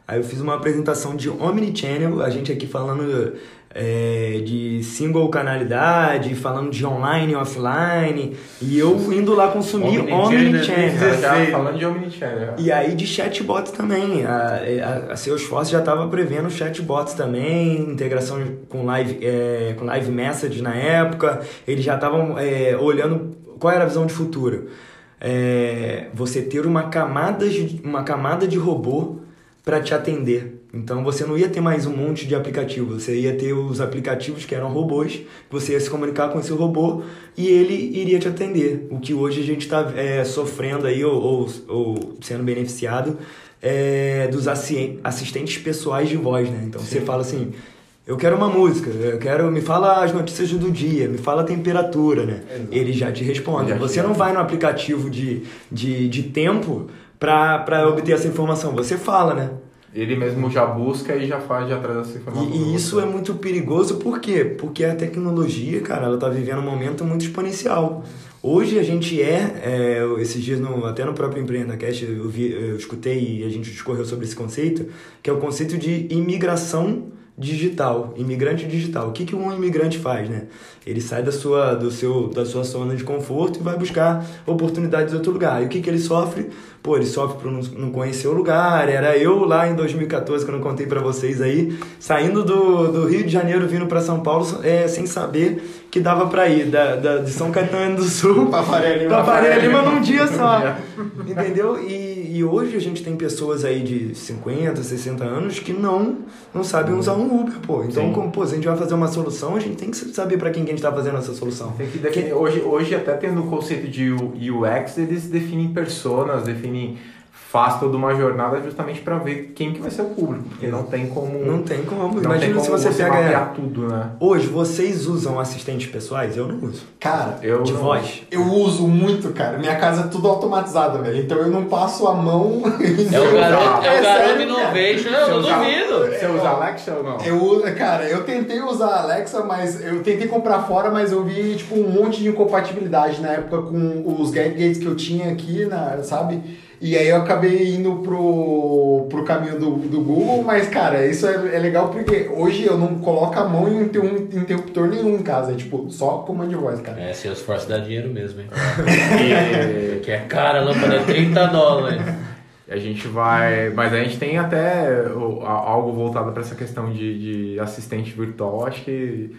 Aí eu fiz uma apresentação de Omnichannel, a gente aqui falando é, de single canalidade, falando de online e offline, e eu indo lá consumir Omnichannel, Omnichannel. Já falando de Omnichannel. E aí de chatbots também. A, a, a Salesforce já estava prevendo chatbots também, integração com live, é, com live message na época. Eles já estavam é, olhando qual era a visão de futuro. É, você ter uma camada, de- uma camada de robô para te atender. Então você não ia ter mais um monte de aplicativo, você ia ter os aplicativos que eram robôs, você ia se comunicar com esse robô e ele iria te atender. O que hoje a gente está sofrendo aí ou, ou, ou sendo beneficiado é, dos assi- assistentes pessoais de voz, né? Então você fala assim, eu quero uma música, eu quero, me fala as notícias do dia, me fala a temperatura, né? Ele já te responde. Já te Você não vai no aplicativo de, de, de tempo para obter essa informação, você fala, né? Ele mesmo já busca e já faz, já traz essa informação. E, isso é muito perigoso, por quê? Porque a tecnologia, cara, ela tá vivendo um momento muito exponencial. Hoje a gente é, é, esses dias no, até no próprio EmpreendaCast eu, vi, eu escutei e a gente discorreu sobre esse conceito, que é o conceito de imigração digital, imigrante digital. O que, que um imigrante faz, né? Ele sai da sua, do seu, da sua zona de conforto e vai buscar oportunidades em outro lugar. E o que, que ele sofre? Pô, ele sofre por não, conhecer o lugar. Era eu lá em 2014, que eu não contei pra vocês aí, saindo do, do Rio de Janeiro, vindo pra São Paulo, é, sem saber que dava pra ir da, da, de São Caetano do Sul Pra Faria Lima. num dia só. Entendeu? E, e hoje a gente tem pessoas aí de 50, 60 anos que não, não sabem usar um Uber, pô. Então, Sim. como, pô, se a gente vai fazer uma solução, a gente tem que saber pra quem que a gente tá fazendo essa solução. Tem que definir. Hoje, hoje, até tendo o conceito de UX, eles definem personas, definem. Faz toda uma jornada justamente para ver quem que vai ser o público, porque não tem como. Não tem como. não Imagina tem se como você pega. mapear tudo, né? Hoje, vocês usam assistentes pessoais? Eu não uso. Cara, Eu De não- voz. eu uso muito, cara. Minha casa é tudo automatizada, velho. Então eu não passo a mão. É o garoto, é o garoto sério, innovation, eu não Você duvido. Você usa Alexa ou não? Eu, uso- cara, eu tentei usar a Alexa, mas eu tentei comprar fora, mas eu vi tipo um monte de incompatibilidade na época com os gadgets que eu tinha aqui, na, sabe? E aí eu acabei indo pro, pro caminho do, do Google, mas cara, isso é, é legal porque hoje eu não coloco a mão em um interruptor nenhum em casa, é tipo só comando de voz, cara. É, Salesforce dá dinheiro mesmo, hein? E Que é cara, a lâmpada é 30 dólares. a gente vai. Mas a gente tem até algo voltado para essa questão de, de assistente virtual. Acho que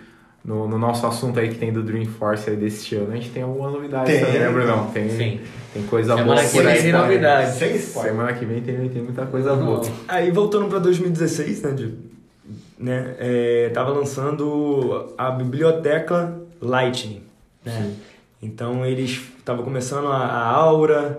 no, no nosso assunto aí que tem do Dreamforce aí desse ano, a gente tem algumas novidades Tem. também, lembra não? Tem, Sim. tem coisa Semana boa que por vem aí. tem né? novidade. Sem spoiler. Semana que vem tem, tem muita coisa boa. Aí voltando para 2016, né, de, né, é, tava lançando a biblioteca Lightning, né? Então eles estavam começando a, a Aura,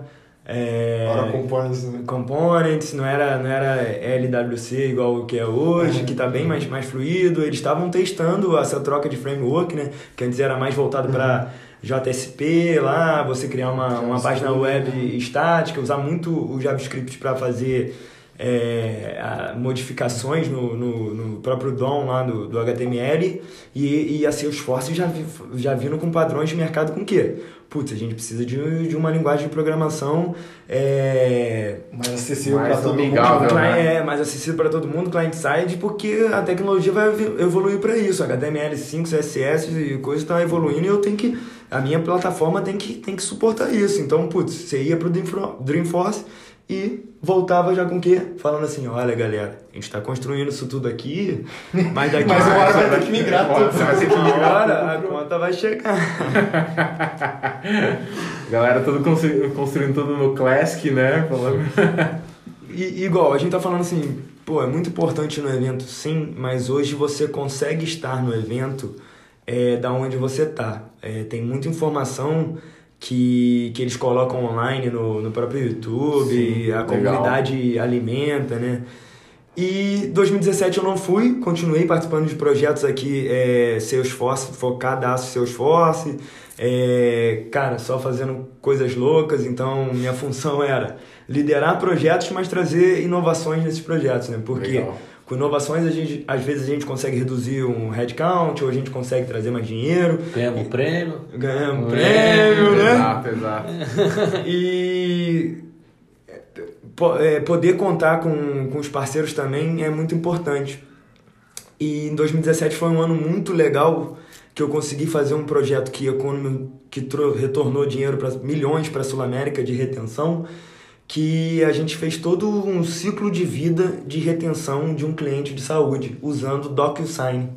é, Agora components, né? components, não era, não era LWC igual o que é hoje, que está bem mais, mais fluido. Eles estavam testando essa troca de framework, né? Que antes era mais voltado para JSP lá, você criar uma, uma página web estática, usar muito o JavaScript para fazer é, a- modificações no, no, no próprio DOM lá do, do HTML e, e a Salesforce já, vi, já vindo com padrões de mercado com o quê? Putz, a gente precisa de, de uma linguagem de programação é, Mais acessível para todo amigável, mundo. né? É mais acessível para todo mundo, client-side, porque a tecnologia vai ev- evoluir para isso. HTML5, CSS e coisa está evoluindo e eu tenho que. A minha plataforma tem que, tem que suportar isso. Então, putz, você ia pro Dreamfro- Dreamforce e voltava já com o quê? Falando assim: olha, galera, a gente está construindo isso tudo aqui, mas daqui Mas uma hora vai ter que migrar tudo. Você vai ter que migrar a conta vai chegar. Galera, tudo construindo, construindo tudo no Classic, né? Falando... E, igual, a gente tá falando assim, pô, é muito importante no evento, sim, mas hoje você consegue estar no evento é, da onde você tá. É, tem muita informação que, que eles colocam online no, no próprio YouTube, Sim, a legal. comunidade alimenta, né? E 2017 eu não fui, continuei participando de projetos aqui, é, Salesforce, focadaço Salesforce, é, cara, só fazendo coisas loucas, então minha função era liderar projetos, mas trazer inovações nesses projetos, né? Porque Legal. Com inovações, a gente, às vezes a gente consegue reduzir um headcount, ou a gente consegue trazer mais dinheiro, Ganhamos um prêmio. ganhamos um prêmio, né? Exato, exato. E é, poder contar com, com os parceiros também é muito importante. E em 2017 foi um ano muito legal que eu consegui fazer um projeto que, que retornou dinheiro para milhões para a Sul América de retenção, que a gente fez todo um ciclo de vida de retenção de um cliente de saúde usando DocuSign.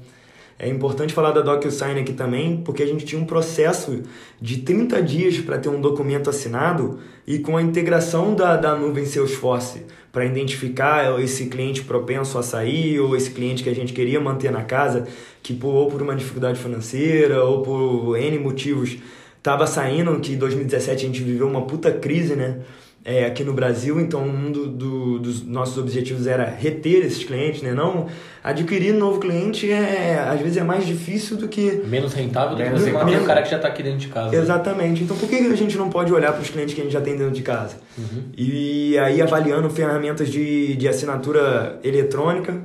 É importante falar da DocuSign aqui também, porque a gente tinha um processo de 30 dias para ter um documento assinado e com a integração da, da nuvem Salesforce para identificar esse cliente propenso a sair ou esse cliente que a gente queria manter na casa, que por, ou por uma dificuldade financeira ou por N motivos estava saindo, que em 2017 a gente viveu uma puta crise, né? É, aqui no Brasil, então um do- do- dos nossos objetivos era reter esses clientes, né? Não adquirir novo cliente é às vezes é mais difícil do que Menos rentável do que você manter o cara que já tá aqui dentro de casa. Exatamente. Então por que a gente não pode olhar para os clientes que a gente já tem dentro de casa? E aí avaliando ferramentas de, de assinatura eletrônica,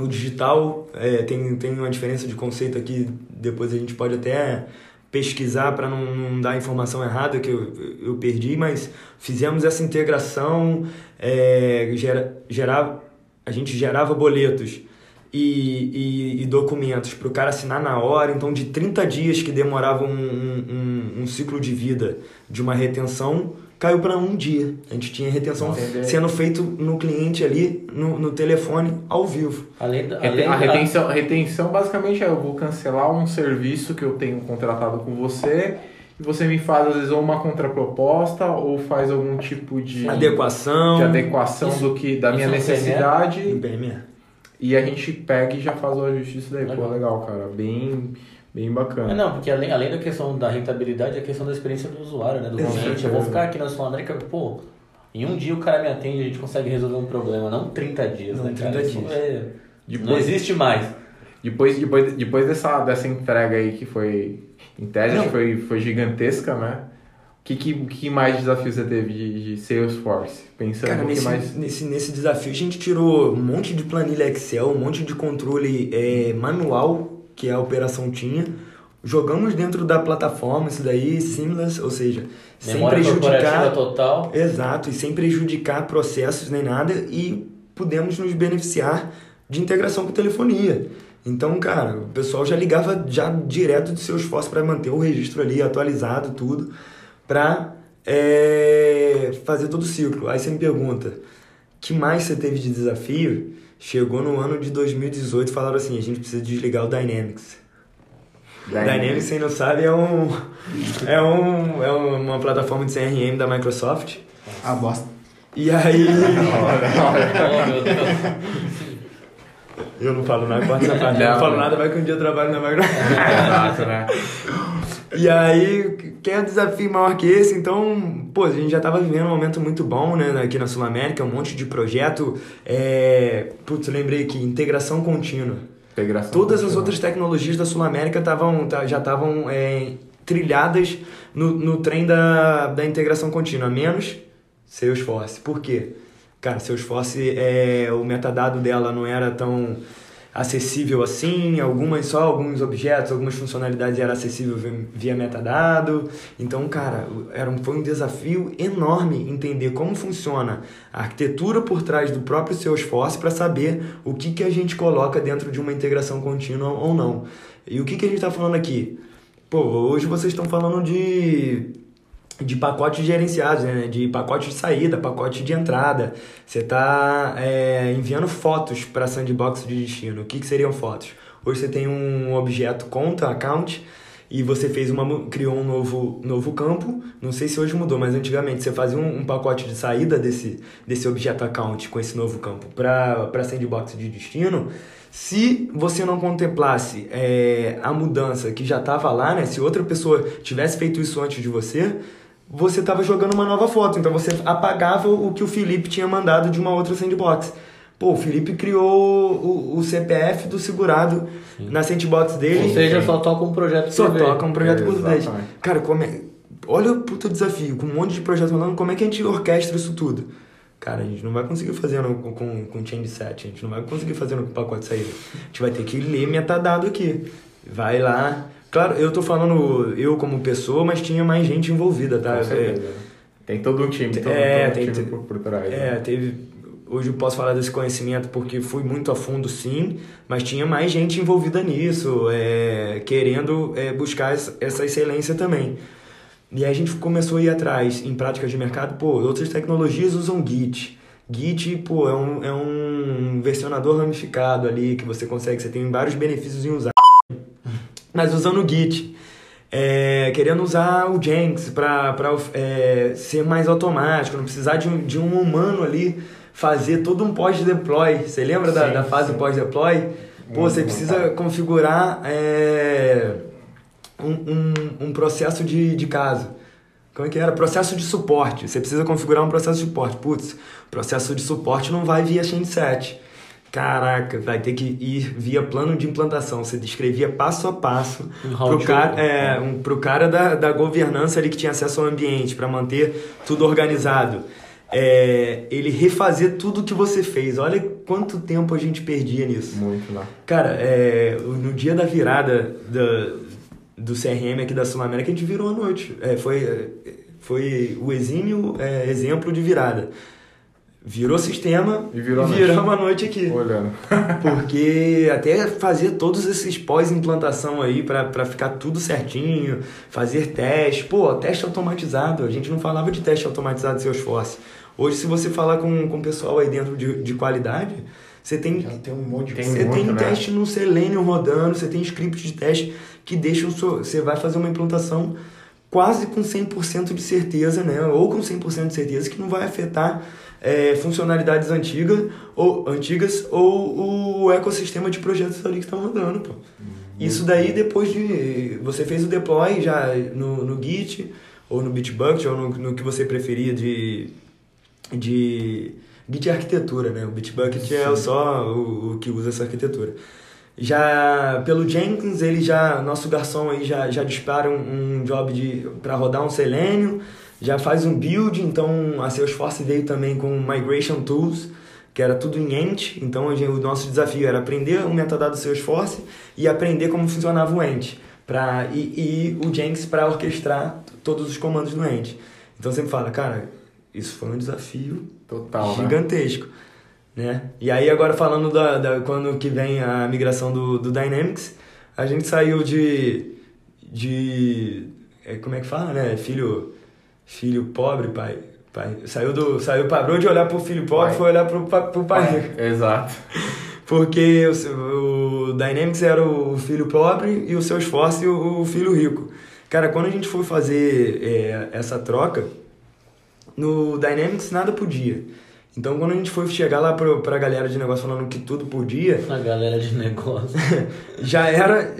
o digital é, tem, tem uma diferença de conceito aqui, depois a gente pode até pesquisar para não, não dar informação errada que eu, eu perdi, mas fizemos essa integração, é, gera, gerava, a gente gerava boletos e, e, e documentos para o cara assinar na hora, então de 30 dias que demorava um, um, um- um ciclo de vida de uma retenção, caiu para um dia. A gente tinha retenção Entendi. sendo feito no cliente ali, no, no telefone, ao vivo. Além da, além A retenção, a retenção basicamente é eu vou cancelar um serviço que eu tenho contratado com você e você me faz às vezes ou uma contraproposta ou faz algum tipo de, Adequação. de adequação Isso- do que da minha necessidade do PME. E a gente pega e já faz o ajuste disso daí. Pô, Legal. legal, cara. Bem, bem É, bacana. não, porque além, além da questão da rentabilidade, é a questão da experiência do usuário, né? Do cliente. Eu vou ficar aqui na Sul-América, pô, em um dia o cara me atende, a gente consegue resolver um problema, não 30 dias, Não, né, cara? 30 Isso dias. é- Depois- Não existe mais. Depois, depois, depois dessa, dessa entrega aí que foi, em tese, Não. foi, foi gigantesca, né? O que, que, que mais desafios você teve de, de Salesforce? Pensando Cara, um nesse, mais... nesse, nesse desafio a gente tirou um monte de planilha Excel, um monte de controle é, manual que a operação tinha. Jogamos dentro da plataforma isso daí, seamless, ou seja, sem Memória corporativa prejudicar. total. Exato, e sem prejudicar processos nem nada e pudemos nos beneficiar de integração com telefonia. Então, cara, o pessoal já ligava já direto de seu esforço para manter o registro ali atualizado, tudo, para fazer todo o ciclo. Aí você me pergunta, que mais você teve de desafio? Chegou no ano de 2018 e falaram assim, a gente precisa desligar o Dynamics. Dynamics, quem não sabe, é um é um é uma plataforma de CRM da Microsoft. Ah, bosta. E aí Oh, meu Deus. Eu não falo nada, corta essa parte. Eu não Não. falo nada, vai que um dia eu trabalho na Magno. Exato, né? E aí, quer um desafio maior que esse? Então, pô, a gente já tava vivendo um momento muito bom, né, aqui na Sul América, um monte de projeto. É... Putz, lembrei aqui, integração contínua. Integração Todas as contínua. outras tecnologias da Sul América tavam, já estavam é, trilhadas no, no trem da, da integração contínua, menos Salesforce. Por quê? Cara, Salesforce, é, o metadado dela não era tão acessível assim, algumas só alguns objetos, algumas funcionalidades era acessível via- via metadado. Então, cara, era um, foi um desafio enorme entender como funciona a arquitetura por trás do próprio Salesforce para saber o que, que a gente coloca dentro de uma integração contínua ou não. E o que, que a gente está falando aqui? Pô, hoje vocês estão falando de de pacotes gerenciados, né? de pacote de saída, pacote de entrada. Você está enviando fotos para sandbox de destino. O que, que seriam fotos? Hoje você tem um objeto conta, account, e você fez uma criou um novo, novo campo. Não sei se hoje mudou, mas antigamente você fazia um, um pacote de saída desse, desse objeto account com esse novo campo para sandbox de destino. Se você não contemplasse é, a mudança que já estava lá, né? Se outra pessoa tivesse feito isso antes de você, você estava jogando uma nova foto. Então você apagava o que o Felipe tinha mandado de uma outra sandbox. Pô, o Felipe criou o, o CPF do segurado na sandbox dele. Ou seja, só toca um projeto Só por vez. toca um projeto por vez. Cara, como é... olha o puta desafio, com um monte de projetos falando, como é que a gente orquestra isso tudo? Cara, a gente não vai conseguir fazer no, com, com change set, a gente não vai conseguir fazer no pacote de saída. A gente vai ter que ler metadado aqui. Vai lá. Claro, eu tô falando eu como pessoa, mas tinha mais gente envolvida, tá? Certeza. Tem todo um time, todo, É, todo um tem- time por, por trás. É, né? teve. Hoje eu posso falar desse conhecimento porque fui muito a fundo, sim, mas tinha mais gente envolvida nisso, é, querendo é, buscar essa, essa excelência também. E aí a gente começou a ir atrás em práticas de mercado. Pô, outras tecnologias usam Git. Git, pô, é um, é um versionador ramificado ali que você consegue, você tem vários benefícios em usar. Mas usando o Git, é, querendo usar o Jenks para é, ser mais automático, não precisar de um, de um humano ali fazer todo um pós-deploy. Você lembra da, Sim, da fase sim. pós-deploy? Pô, você precisa configurar é, um, um, um processo de, de caso. Como é que era? Processo de suporte. Você precisa configurar um processo de suporte. Putz, processo de suporte não vai via Change Caraca, vai ter que ir via plano de implantação. Você descrevia passo a passo Um pro how-to. cara, é, um, pro cara da, da governança ali que tinha acesso ao ambiente, para manter tudo organizado. É, ele refazer tudo que você fez. Olha quanto tempo a gente perdia nisso. Muito lá. Cara, é, no dia da virada da, do CRM aqui da Sul América, a gente virou a noite. É, foi, foi o exímio é, exemplo de virada. Virou sistema E virou viramos a noite aqui. Olhando. Porque até fazer todos esses pós-implantação aí para ficar tudo certinho, fazer teste. Pô, teste automatizado. A gente não falava de teste automatizado de Salesforce. Hoje, se você falar com, com o pessoal aí dentro de, de qualidade, você tem Já tem um monte de Tem você muito, tem né? teste no Selenium rodando, você tem script de teste que deixam o seu, você vai fazer uma implantação quase com 100% de certeza, né? Ou com 100% de certeza que não vai afetar é, funcionalidades antigas ou antigas ou o ecossistema de projetos ali que estão rodando, pô. Isso daí depois de você fez o deploy já no, no Git ou no Bitbucket ou no, no que você preferia de de Git é arquitetura, né? O Bitbucket é só o, o que usa essa arquitetura. Já pelo Jenkins, ele já nosso garçom aí já, já dispara um, um job de para rodar um Selenium, já faz um build, então a Salesforce veio também com Migration Tools, que era tudo em Ent, então o nosso desafio era aprender o metadado Salesforce e aprender como funcionava o Ent, pra, e, e o Jenkins para orquestrar todos os comandos no Ent. Então sempre fala, cara, isso foi um desafio Total, né? gigantesco. Né? E aí agora falando da, da quando que vem a migração do, do Dynamics, a gente saiu de de é, como é que fala, né? Filho filho pobre, pai, pai saiu do saiu parou de olhar pro filho pobre, Pai. foi olhar pro, pro pai rico. Exato. Porque o, o Dynamics era o filho pobre e o seu esforço o, o filho rico. Cara, quando a gente foi fazer é, essa troca, no Dynamics nada podia. Então, quando a gente foi chegar lá pro, pra galera de negócio falando que tudo podia, A galera de negócio. já era.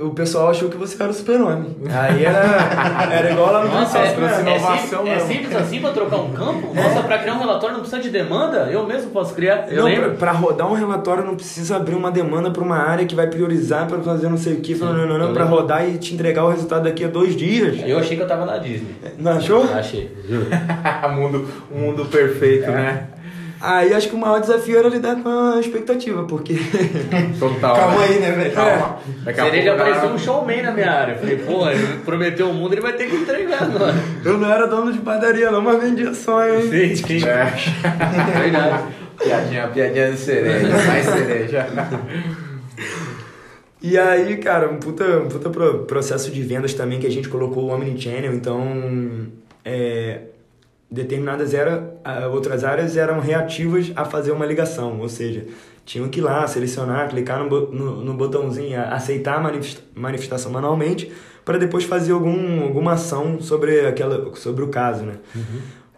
O pessoal achou que você era o super-homem. Aí era, era igual lá no Nossa, é, é, inovação sim- é mesmo. simples assim pra trocar um campo? Nossa, pra criar um relatório não precisa de demanda? Eu mesmo posso criar. Eu Não, lembro. pra, pra rodar um relatório não precisa abrir uma demanda pra uma área que vai priorizar pra fazer não sei o que, não, não, não, eu pra lembro. rodar e te entregar o resultado daqui a dois dias. Eu achei que eu tava na Disney. Não achou? Achei, juro. mundo, mundo perfeito, né? Aí acho que o maior desafio era lidar com a expectativa, porque. Total. Calma aí, né, velho? Calma. Pouco, apareceu um showman na minha área. Eu falei, pô, ele prometeu o mundo, ele vai ter que entregar agora. eu não era dono de padaria, não, mas vendia sonho, hein? Sim, sim. É. Verdade. Piadinha, piadinha de cereja, mais cereja. E aí, cara, um puta, um puta pro- processo de vendas também que a gente colocou o Omnichannel, então é, determinadas era, ah, outras áreas eram reativas a fazer uma ligação, ou seja, tinham que ir lá, selecionar, clicar no, no, no botãozinho, aceitar a manifesta- manifestação manualmente, para depois fazer algum, alguma ação sobre, aquela, sobre o caso, né?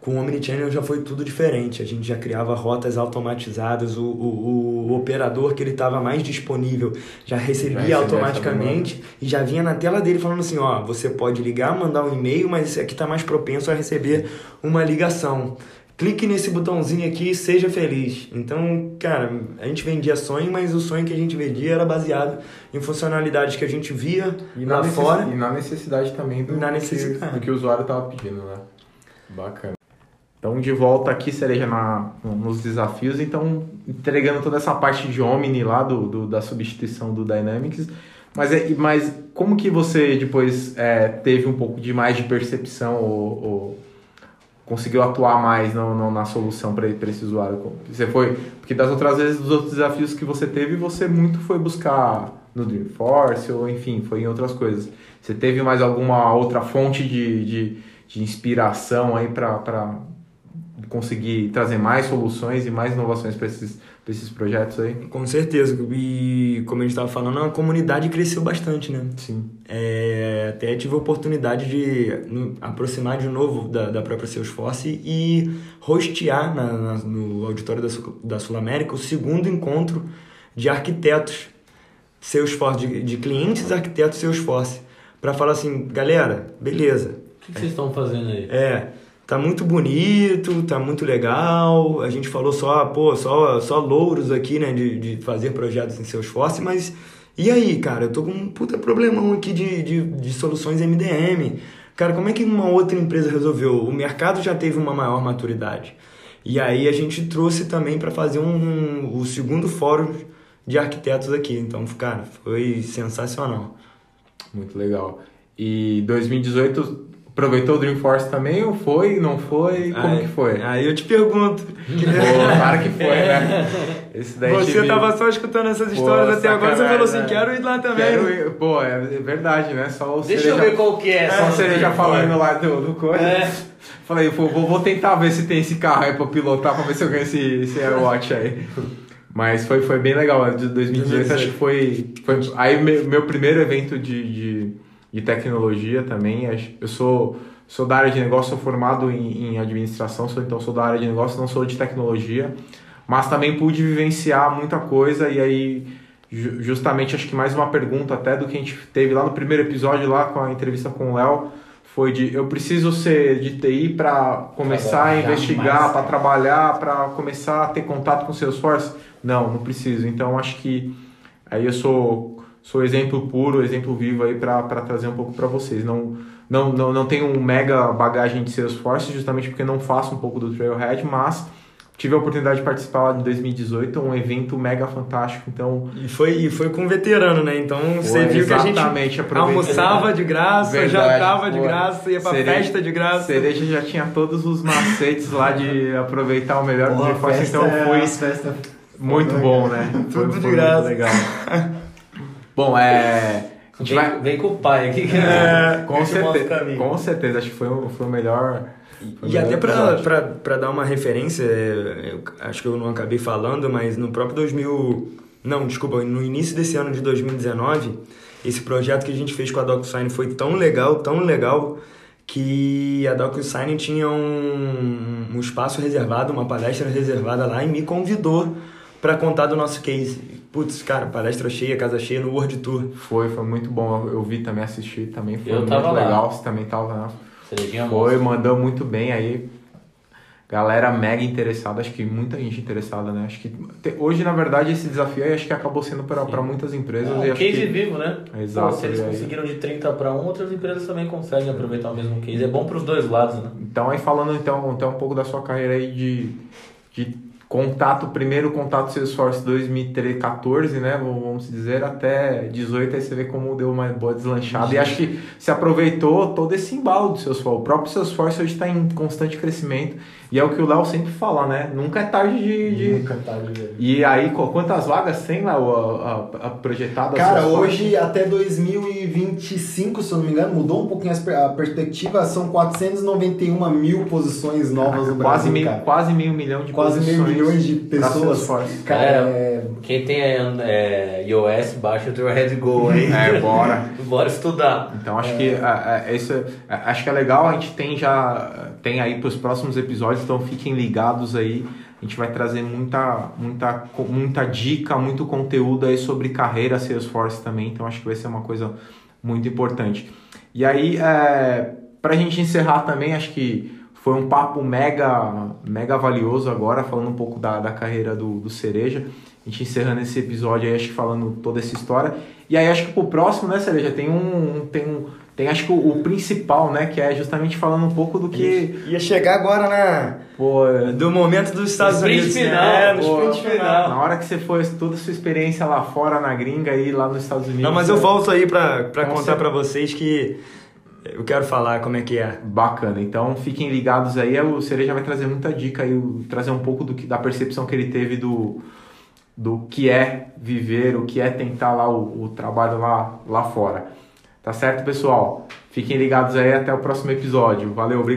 Com o Omnichannel já foi tudo diferente. A gente já criava rotas automatizadas, o, o, o operador que ele estava mais disponível já recebia essa automaticamente e já vinha na tela dele falando assim, ó, você pode ligar, mandar um e-mail, mas esse aqui está mais propenso a receber uma ligação. Clique nesse botãozinho aqui e seja feliz. Então, cara, a gente vendia sonho, mas o sonho que a gente vendia era baseado em funcionalidades que a gente via E lá fora. e na necessidade também do, Na que- necessidade. do que o usuário estava pedindo, né? Bacana. Então, de volta aqui, Cereja, na, nos desafios. Então, entregando toda essa parte de Omni lá, do, do- da substituição do Dynamics. Mas, é, mas como que você depois é, teve um pouco de mais de percepção ou, ou conseguiu atuar mais no, no- na solução para esse usuário? Você foi... Porque das outras vezes, dos outros desafios que você teve, você muito foi buscar no Dreamforce ou, enfim, foi em outras coisas. Você teve mais alguma outra fonte de, de, de inspiração aí para conseguir trazer mais soluções e mais inovações para esses, pra esses projetos aí? Com certeza. E como a gente estava falando, a comunidade cresceu bastante, né? Sim. É, até tive a oportunidade de aproximar de novo da, da própria Salesforce e hostear na, na- no auditório da, Sul- da Sul América o segundo encontro de arquitetos Salesforce, de, de clientes arquitetos Salesforce, para falar assim, galera, beleza, O que que vocês estão fazendo aí? é, tá muito bonito, tá muito legal. A gente falou só, pô, só, só louros aqui, né, de, de fazer projetos em Salesforce, mas e aí, cara? Eu tô com um puta problemão aqui de, de, de soluções MDM. Cara, como é que uma outra empresa resolveu? O mercado já teve uma maior maturidade. E aí a gente trouxe também para fazer um, um- o segundo fórum de arquitetos aqui. Então, cara, foi sensacional. Muito legal. E 2018, aproveitou o Dreamforce também ou foi? Não foi? Como Aí- que foi? Aí eu te pergunto. Pô, claro que foi, né? Esse daí Você tive- tava só escutando essas Pô, histórias até agora, você falou assim, né? quero ir lá também. Quero ir- Pô, é verdade, né? Só o Deixa eu cereja- ver qual que é Só essa. o cereja falando lá do, do coisa. É. Falei, pô, vou, vou tentar ver se tem esse carro aí pra pilotar, pra ver se eu ganho esse, esse AirWatch aí. Mas foi, foi bem legal, de 2018 acho que foi, foi aí meu, meu primeiro evento de, de, de tecnologia também. Eu sou, sou da área de negócio, sou formado em, em administração, sou, então sou da área de negócio, não sou de tecnologia. Mas também pude vivenciar muita coisa e aí ju- justamente acho que mais uma pergunta até do que a gente teve lá no primeiro episódio lá com a entrevista com o Léo foi de eu preciso ser de TI para começar a investigar, para trabalhar, para começar a ter contato com o Salesforce? Não, não preciso. Então acho que aí eu sou sou exemplo puro, exemplo vivo aí para trazer um pouco para vocês. Não, não não não tenho um mega bagagem de Salesforce justamente porque não faço um pouco do Trailhead, mas tive a oportunidade de participar lá de 2018, um evento mega fantástico. Então E foi, e foi com um veterano, né? Então você Foi, viu que a gente almoçava de graça, Verdade, jantava de graça, ia pra Cereja- festa de graça. Cereja já tinha todos os macetes lá de aproveitar o melhor do festa então é foi festa- muito bom, né? Tudo Foi- de foi muito graça. legal. Bom, é. A gente Vem, vai. vem com o pai aqui. que É, Com mostra o certeza, caminho. com certeza, acho que foi, o- foi o melhor. foi E melhor até pra, episódio. pra, pra dar uma referência, é, eu acho que eu não acabei falando, mas no próprio 2000... Não, desculpa, no início desse ano de 2019, esse projeto que a gente fez com a DocSign foi tão legal, tão legal, que a DocuSign tinha um, um espaço reservado, uma palestra reservada lá e me convidou para contar do nosso case. Putz, cara, palestra cheia, casa cheia no World Tour. Foi, foi muito bom. Eu vi também, assisti também. Foi Eu muito tava lá. legal. Você também tava lá. Cerejinha Foi, mandou muito bem aí. Galera mega interessada, acho que muita gente interessada, né? Acho que te- hoje, na verdade, esse desafio aí acho que acabou sendo para muitas empresas. É e um case que... vivo, né? Exato, Pô, se eles conseguiram de 30 para 1, outras empresas também conseguem aproveitar o mesmo case. É bom para os dois lados, né? Então, aí falando então, então um pouco da sua carreira aí de, de contato, primeiro contato Salesforce 2014, né? Vamos dizer, até 18, aí você vê como deu uma boa deslanchada. E acho que se aproveitou todo esse embalo do Salesforce. O próprio Salesforce hoje está em constante crescimento. E é o que o Léo sempre fala, né? Nunca é tarde de. de- Nunca tá, velho. E aí, qu- quantas vagas tem lá o- a, a, a projetada? Cara, hoje até 2025, se eu não me engano, mudou um pouquinho a perspectiva, são 491 mil posições novas no Brasil, quase meio, cara. quase meio milhão de Quase meio posições milhões de pra pessoas. Salesforce. Cara, é... Quem tem é, iOS, baixa o teu Red Go aí. É, bora. Bora estudar. Então acho que a- isso, a- acho que é legal, a gente tem já tem aí para os próximos episódios, então fiquem ligados aí. A gente vai trazer muita, muita, muita dica, muito conteúdo aí sobre carreira Salesforce também. Então acho que vai ser uma coisa muito importante. E aí, é, para a gente encerrar também, acho que foi um papo mega, mega valioso agora, falando um pouco da, da carreira do, do Cereja. A gente encerrando esse episódio aí, acho que falando toda essa história. E aí acho que pro próximo, né, Cereja, tem um. Tem um. Tem acho que o, o principal, né? Que é justamente falando um pouco do que. Ia chegar agora na, Pô, do momento dos Estados Unidos. final, né? No pô. sprint final. na hora que você foi toda a sua experiência lá fora na gringa e lá nos Estados Unidos. Não, mas eu volto aí pra, pra contar certeza. pra vocês que eu quero falar como é que é. Bacana, então fiquem ligados aí. O Cereja vai trazer muita dica aí, trazer um pouco do que, da percepção que ele teve do, do que é viver, o que é tentar lá o, o trabalho lá, lá fora. Tá certo, pessoal? Fiquem ligados aí até o próximo episódio. Valeu, obrigado.